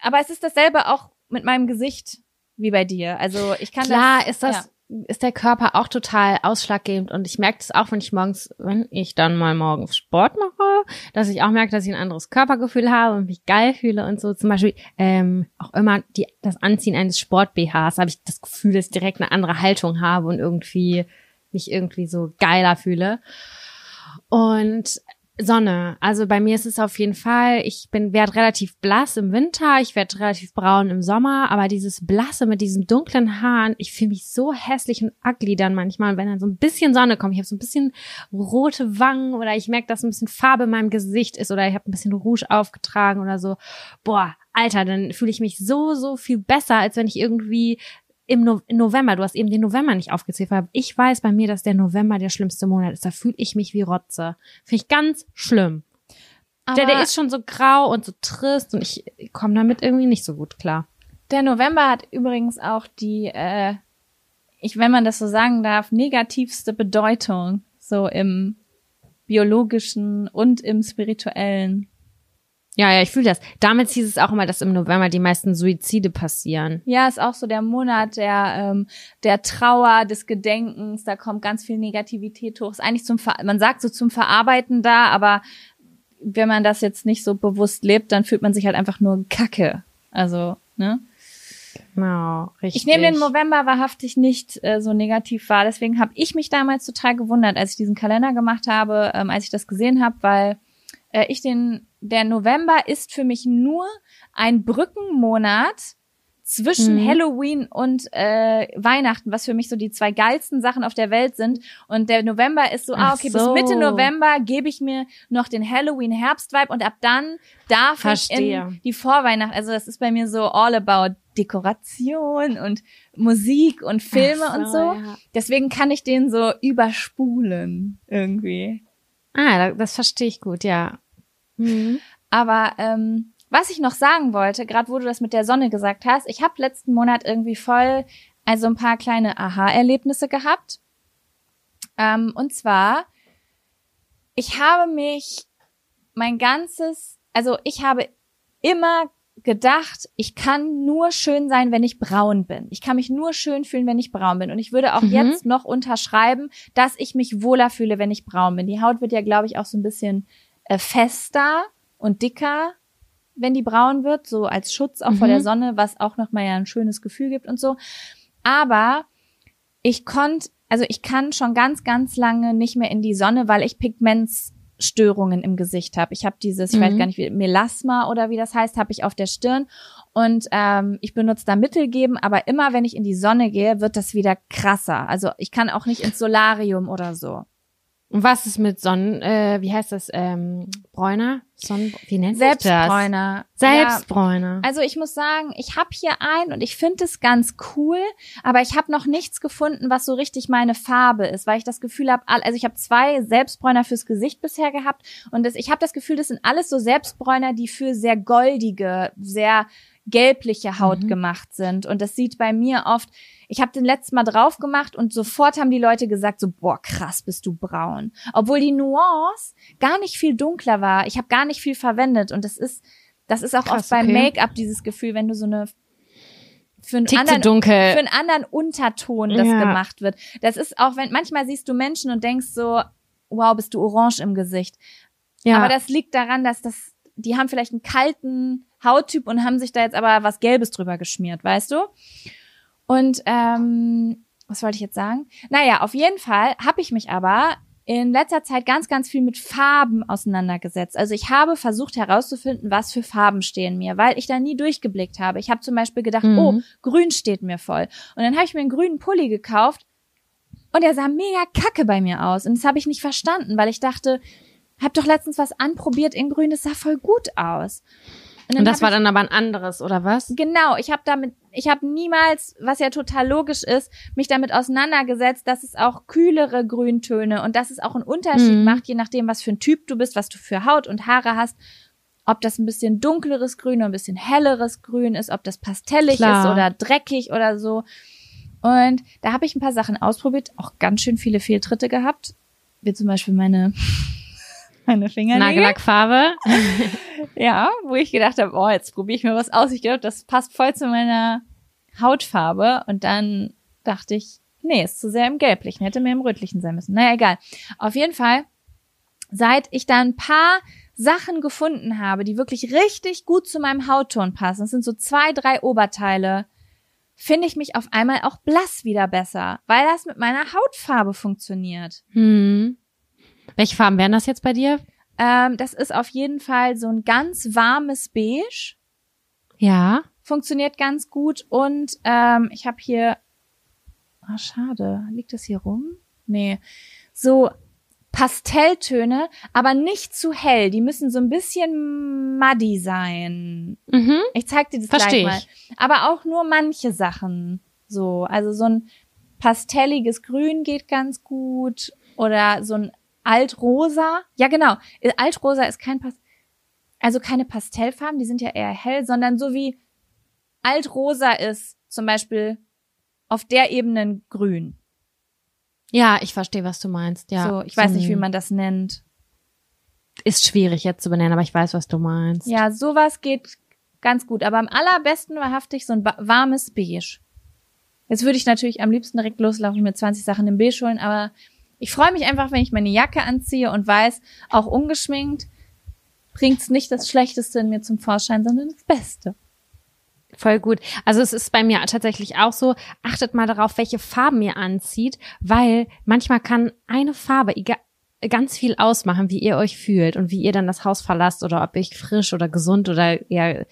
aber es ist dasselbe auch mit meinem Gesicht wie bei dir. Also ich kann Klar das, ist das, ja ist der Körper auch total ausschlaggebend und ich merke das auch, wenn ich morgens, wenn ich dann mal morgens Sport mache, dass ich auch merke, dass ich ein anderes Körpergefühl habe und mich geil fühle und so. Zum Beispiel ähm, auch immer die, das Anziehen eines Sport-BHs habe ich das Gefühl, dass ich direkt eine andere Haltung habe und irgendwie mich irgendwie so geiler fühle. Und Sonne. Also bei mir ist es auf jeden Fall, ich bin werde relativ blass im Winter, ich werde relativ braun im Sommer, aber dieses blasse mit diesen dunklen Haaren, ich fühle mich so hässlich und ugly dann manchmal, wenn dann so ein bisschen Sonne kommt. Ich habe so ein bisschen rote Wangen oder ich merke, dass ein bisschen Farbe in meinem Gesicht ist oder ich habe ein bisschen Rouge aufgetragen oder so. Boah, Alter, dann fühle ich mich so so viel besser, als wenn ich irgendwie im no November, du hast eben den November nicht aufgezählt, weil ich weiß bei mir, dass der November der schlimmste Monat ist. Da fühle ich mich wie Rotze. Finde ich ganz schlimm. Aber der, der ist schon so grau und so trist und ich komme damit irgendwie nicht so gut klar. Der November hat übrigens auch die, äh, ich, wenn man das so sagen darf, negativste Bedeutung so im biologischen und im spirituellen. Ja, ja, ich fühle das. Damals hieß es auch immer, dass im November die meisten Suizide passieren. Ja, ist auch so der Monat der ähm, der Trauer, des Gedenkens. Da kommt ganz viel Negativität hoch. Ist eigentlich zum Ver man sagt so zum Verarbeiten da, aber wenn man das jetzt nicht so bewusst lebt, dann fühlt man sich halt einfach nur Kacke. Also ne? Genau, richtig. Ich nehme den November wahrhaftig nicht äh, so negativ wahr. Deswegen habe ich mich damals total gewundert, als ich diesen Kalender gemacht habe, ähm, als ich das gesehen habe, weil äh, ich den der November ist für mich nur ein Brückenmonat zwischen mhm. Halloween und äh, Weihnachten, was für mich so die zwei geilsten Sachen auf der Welt sind. Und der November ist so, ah, okay, so. bis Mitte November gebe ich mir noch den Halloween-Herbst-Vibe und ab dann darf Verstehe. ich in die Vorweihnacht. Also das ist bei mir so all about Dekoration und Musik und Filme so, und so. Ja. Deswegen kann ich den so überspulen irgendwie. Ah, das verstehe ich gut, ja. Mhm. Aber ähm, was ich noch sagen wollte, gerade wo du das mit der Sonne gesagt hast, ich habe letzten Monat irgendwie voll also ein paar kleine Aha-Erlebnisse gehabt. Ähm, und zwar, ich habe mich mein ganzes, also ich habe immer gedacht, ich kann nur schön sein, wenn ich braun bin. Ich kann mich nur schön fühlen, wenn ich braun bin. Und ich würde auch mhm. jetzt noch unterschreiben, dass ich mich wohler fühle, wenn ich braun bin. Die Haut wird ja, glaube ich, auch so ein bisschen äh, fester und dicker, wenn die braun wird, so als Schutz auch mhm. vor der mhm. Sonne, was auch nochmal ja ein schönes Gefühl gibt und so. Aber ich konnte, also ich kann schon ganz, ganz lange nicht mehr in die Sonne, weil ich Pigmentsstörungen im Gesicht habe. Ich habe dieses, ich weiß mhm. gar nicht, wie Melasma oder wie das heißt, habe ich auf der Stirn und ähm, ich benutze da Mittelgeben, aber immer wenn ich in die Sonne gehe, wird das wieder krasser. Also ich kann auch nicht ins Solarium oder so. Und was ist mit Sonnen, äh, wie heißt das, ähm, Bräuner? Sonnen, wie nennt sich das? Selbstbräuner. Selbstbräuner. Ja. Also ich muss sagen, ich habe hier einen und ich finde es ganz cool, aber ich habe noch nichts gefunden, was so richtig meine Farbe ist, weil ich das Gefühl habe, also ich habe zwei Selbstbräuner fürs Gesicht bisher gehabt und das, ich habe das Gefühl, das sind alles so Selbstbräuner, die für sehr goldige, sehr gelbliche Haut mhm. gemacht sind. Und das sieht bei mir oft, ich habe den letzten Mal drauf gemacht und sofort haben die Leute gesagt, so, boah, krass, bist du braun. Obwohl die Nuance gar nicht viel dunkler war. Ich habe gar nicht viel verwendet. Und das ist, das ist auch krass, oft beim okay. Make-up dieses Gefühl, wenn du so eine für einen, anderen, dunkel. für einen anderen Unterton das ja. gemacht wird. Das ist auch, wenn manchmal siehst du Menschen und denkst so, wow, bist du orange im Gesicht. Ja. Aber das liegt daran, dass das, die haben vielleicht einen kalten Hauttyp und haben sich da jetzt aber was Gelbes drüber geschmiert, weißt du? Und ähm, was wollte ich jetzt sagen? Naja, auf jeden Fall habe ich mich aber in letzter Zeit ganz, ganz viel mit Farben auseinandergesetzt. Also ich habe versucht herauszufinden, was für Farben stehen mir, weil ich da nie durchgeblickt habe. Ich habe zum Beispiel gedacht, Mhm. oh, grün steht mir voll. Und dann habe ich mir einen grünen Pulli gekauft und der sah mega kacke bei mir aus. Und das habe ich nicht verstanden, weil ich dachte, hab doch letztens was anprobiert in grün, das sah voll gut aus. Und das hab war ich- dann aber ein anderes, oder was? Genau, ich habe damit, ich habe niemals, was ja total logisch ist, mich damit auseinandergesetzt, dass es auch kühlere Grüntöne und dass es auch einen Unterschied Mhm. macht, je nachdem, was für ein Typ du bist, was du für Haut und Haare hast, ob das ein bisschen dunkleres Grün oder ein bisschen helleres Grün ist, ob das pastellig Klar. ist oder dreckig oder so. Und da habe ich ein paar Sachen ausprobiert, auch ganz schön viele Fehltritte gehabt, wie zum Beispiel meine meine Fingernägel. Nagellackfarbe. Ja, wo ich gedacht habe, oh, jetzt probiere ich mir was aus. Ich glaube, das passt voll zu meiner Hautfarbe. Und dann dachte ich, nee, ist zu sehr im Gelblichen. Hätte mehr im Rötlichen sein müssen. Naja, egal. Auf jeden Fall, seit ich da ein paar Sachen gefunden habe, die wirklich richtig gut zu meinem Hautton passen, das sind so zwei, drei Oberteile, finde ich mich auf einmal auch blass wieder besser, weil das mit meiner Hautfarbe funktioniert. Hm. Welche Farben wären das jetzt bei dir? Ähm, das ist auf jeden Fall so ein ganz warmes Beige. Ja. funktioniert ganz gut und ähm, ich habe hier, ah schade, liegt das hier rum? Nee, so Pastelltöne, aber nicht zu hell. Die müssen so ein bisschen muddy sein. Mhm. Ich zeig dir das Versteh gleich mal. ich. Aber auch nur manche Sachen. So, also so ein pastelliges Grün geht ganz gut oder so ein Altrosa. Ja, genau. Altrosa ist kein Pas also keine Pastellfarben, die sind ja eher hell, sondern so wie Altrosa ist, zum Beispiel auf der Ebene Grün. Ja, ich verstehe, was du meinst. Ja. so, ich weiß nicht, wie man das nennt. Ist schwierig jetzt zu benennen, aber ich weiß, was du meinst. Ja, sowas geht ganz gut. Aber am allerbesten wahrhaftig so ein warmes Beige. Jetzt würde ich natürlich am liebsten direkt loslaufen mit 20 Sachen im Beige holen, aber ich freue mich einfach, wenn ich meine Jacke anziehe und weiß, auch ungeschminkt bringt's nicht das Schlechteste in mir zum Vorschein, sondern das Beste. Voll gut. Also es ist bei mir tatsächlich auch so, achtet mal darauf, welche Farben ihr anzieht, weil manchmal kann eine Farbe ganz viel ausmachen, wie ihr euch fühlt und wie ihr dann das Haus verlasst oder ob ich frisch oder gesund oder eher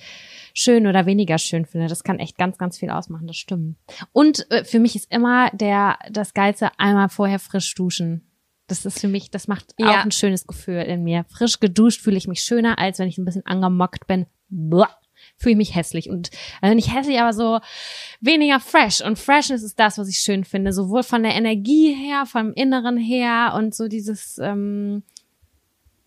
schön oder weniger schön finde. Das kann echt ganz, ganz viel ausmachen, das stimmt. Und äh, für mich ist immer der das Geilste einmal vorher frisch duschen. Das ist für mich, das macht Ja. auch ein schönes Gefühl in mir. Frisch geduscht fühle ich mich schöner, als wenn ich ein bisschen angemockt bin. Buah fühle ich mich hässlich und also nicht hässlich, aber so weniger fresh. Und Freshness ist das, was ich schön finde, sowohl von der Energie her, vom Inneren her und so dieses, ähm,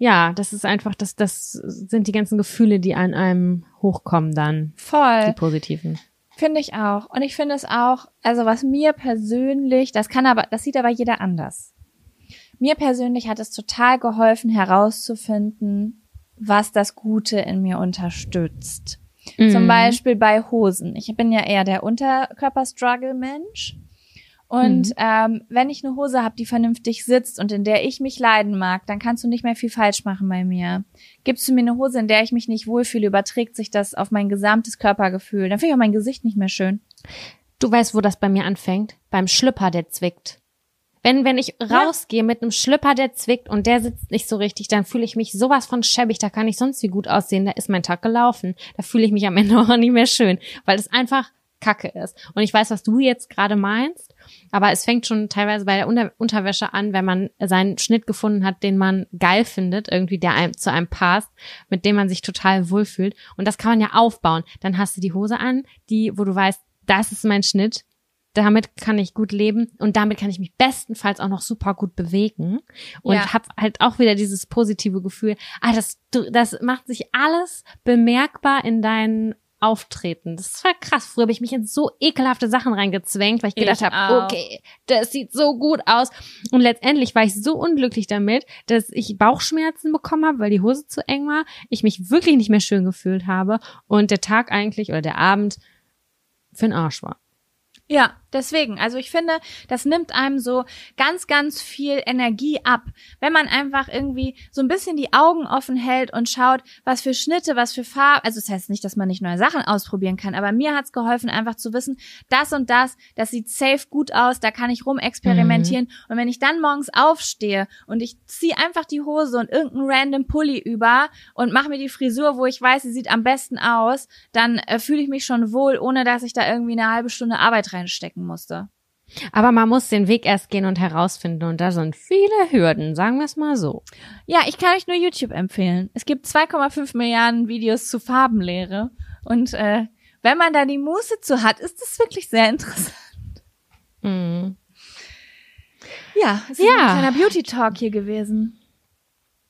ja, das ist einfach, das, das sind die ganzen Gefühle, die an einem hochkommen dann, die Voll. positiven. Finde ich auch. Und ich finde es auch, also was mir persönlich, das kann aber, das sieht aber jeder anders. Mir persönlich hat es total geholfen, herauszufinden, was das Gute in mir unterstützt. Zum Mhm. Beispiel bei Hosen. Ich bin ja eher der Unterkörper-Struggle-Mensch. Und Mhm. ähm, wenn ich eine Hose habe, die vernünftig sitzt und in der ich mich leiden mag, dann kannst du nicht mehr viel falsch machen bei mir. Gibst du mir eine Hose, in der ich mich nicht wohlfühle, überträgt sich das auf mein gesamtes Körpergefühl. Dann finde ich auch mein Gesicht nicht mehr schön. Du weißt, wo das bei mir anfängt? Beim Schlüpper, der zwickt. Wenn, wenn ich rausgehe mit einem Schlüpper, der zwickt und der sitzt nicht so richtig, dann fühle ich mich sowas von schäbig, da kann ich sonst wie gut aussehen, da ist mein Tag gelaufen. Da fühle ich mich am Ende auch nicht mehr schön, weil es einfach Kacke ist. Und ich weiß, was du jetzt gerade meinst, aber es fängt schon teilweise bei der Unter Unterwäsche an, wenn man seinen Schnitt gefunden hat, den man geil findet, irgendwie der einem zu einem passt, mit dem man sich total wohlfühlt. Und das kann man ja aufbauen. Dann hast du die Hose an, die, wo du weißt, das ist mein Schnitt, damit kann ich gut leben und damit kann ich mich bestenfalls auch noch super gut bewegen und Ja. hab halt auch wieder dieses positive Gefühl, ah, das, das macht sich alles bemerkbar in deinen Auftreten. Das voll krass. Früher habe ich mich in so ekelhafte Sachen reingezwängt, weil ich gedacht habe, okay, das sieht so gut aus. Und letztendlich war ich so unglücklich damit, dass ich Bauchschmerzen bekommen habe, weil die Hose zu eng war, ich mich wirklich nicht mehr schön gefühlt habe und der Tag eigentlich oder der Abend für den Arsch war. Ja, Deswegen, also ich finde, das nimmt einem so ganz, ganz viel Energie ab, wenn man einfach irgendwie so ein bisschen die Augen offen hält und schaut, was für Schnitte, was für Farben. Also das heißt nicht, dass man nicht neue Sachen ausprobieren kann, aber mir hat's geholfen, einfach zu wissen, das und das, das sieht safe gut aus, da kann ich rumexperimentieren. Mhm. Und wenn ich dann morgens aufstehe und ich ziehe einfach die Hose und irgendeinen random Pulli über und mache mir die Frisur, wo ich weiß, sie sieht am besten aus, dann äh, fühle ich mich schon wohl, ohne dass ich da irgendwie eine halbe Stunde Arbeit reinstecken musste. Aber man muss den Weg erst gehen und herausfinden und da sind viele Hürden, sagen wir es mal so. Ja, ich kann euch nur YouTube empfehlen. Es gibt 2,5 Milliarden Videos zu Farbenlehre und äh, wenn man da die Muße zu hat, ist das wirklich sehr interessant. Mm. Ja, es ist ja. ein kleiner Beauty Talk hier gewesen.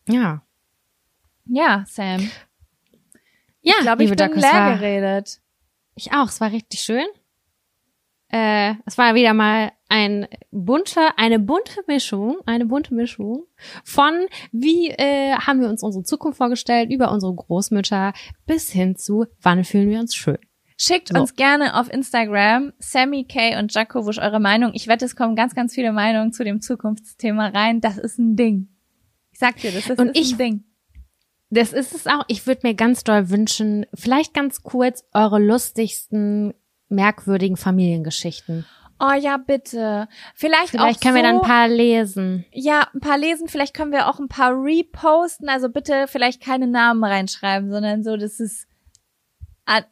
Ja. Ja, Sam. Ja, ich glaube, ich bin leer geredet. Ich auch, es war richtig schön. Äh, es war wieder mal ein bunter, eine bunte Mischung, eine bunte Mischung von wie äh, haben wir uns unsere Zukunft vorgestellt, über unsere Großmütter bis hin zu wann fühlen wir uns schön. Schickt so. uns gerne auf Instagram Sammy Kay und Jakobusch eure Meinung. Ich wette, es kommen ganz, ganz viele Meinungen zu dem Zukunftsthema rein. Das ist ein Ding. Ich sag dir, das ist, und ist ich, ein Ding. Das ist es auch. Ich würde mir ganz doll wünschen, vielleicht ganz kurz eure lustigsten, merkwürdigen Familiengeschichten. Oh ja, bitte. Vielleicht, vielleicht auch können so, wir dann ein paar lesen. Ja, ein paar lesen. Vielleicht können wir auch ein paar reposten. Also bitte vielleicht keine Namen reinschreiben, sondern so, das ist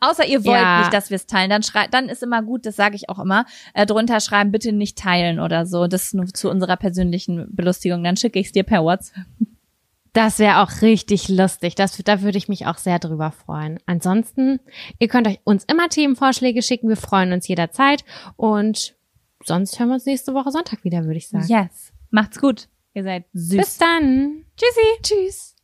außer ihr wollt ja. nicht, dass wir es teilen, dann schreibt, dann ist immer gut, das sage ich auch immer, äh, drunter schreiben, bitte nicht teilen oder so. Das ist nur zu unserer persönlichen Belustigung. Dann schicke ich es dir per WhatsApp. Das wäre auch richtig lustig. Das, da würde ich mich auch sehr drüber freuen. Ansonsten, ihr könnt euch uns immer Themenvorschläge schicken. Wir freuen uns jederzeit. Und sonst hören wir uns nächste Woche Sonntag wieder, würde ich sagen. Yes. Macht's gut. Ihr seid süß. Bis dann. Tschüssi. Tschüss.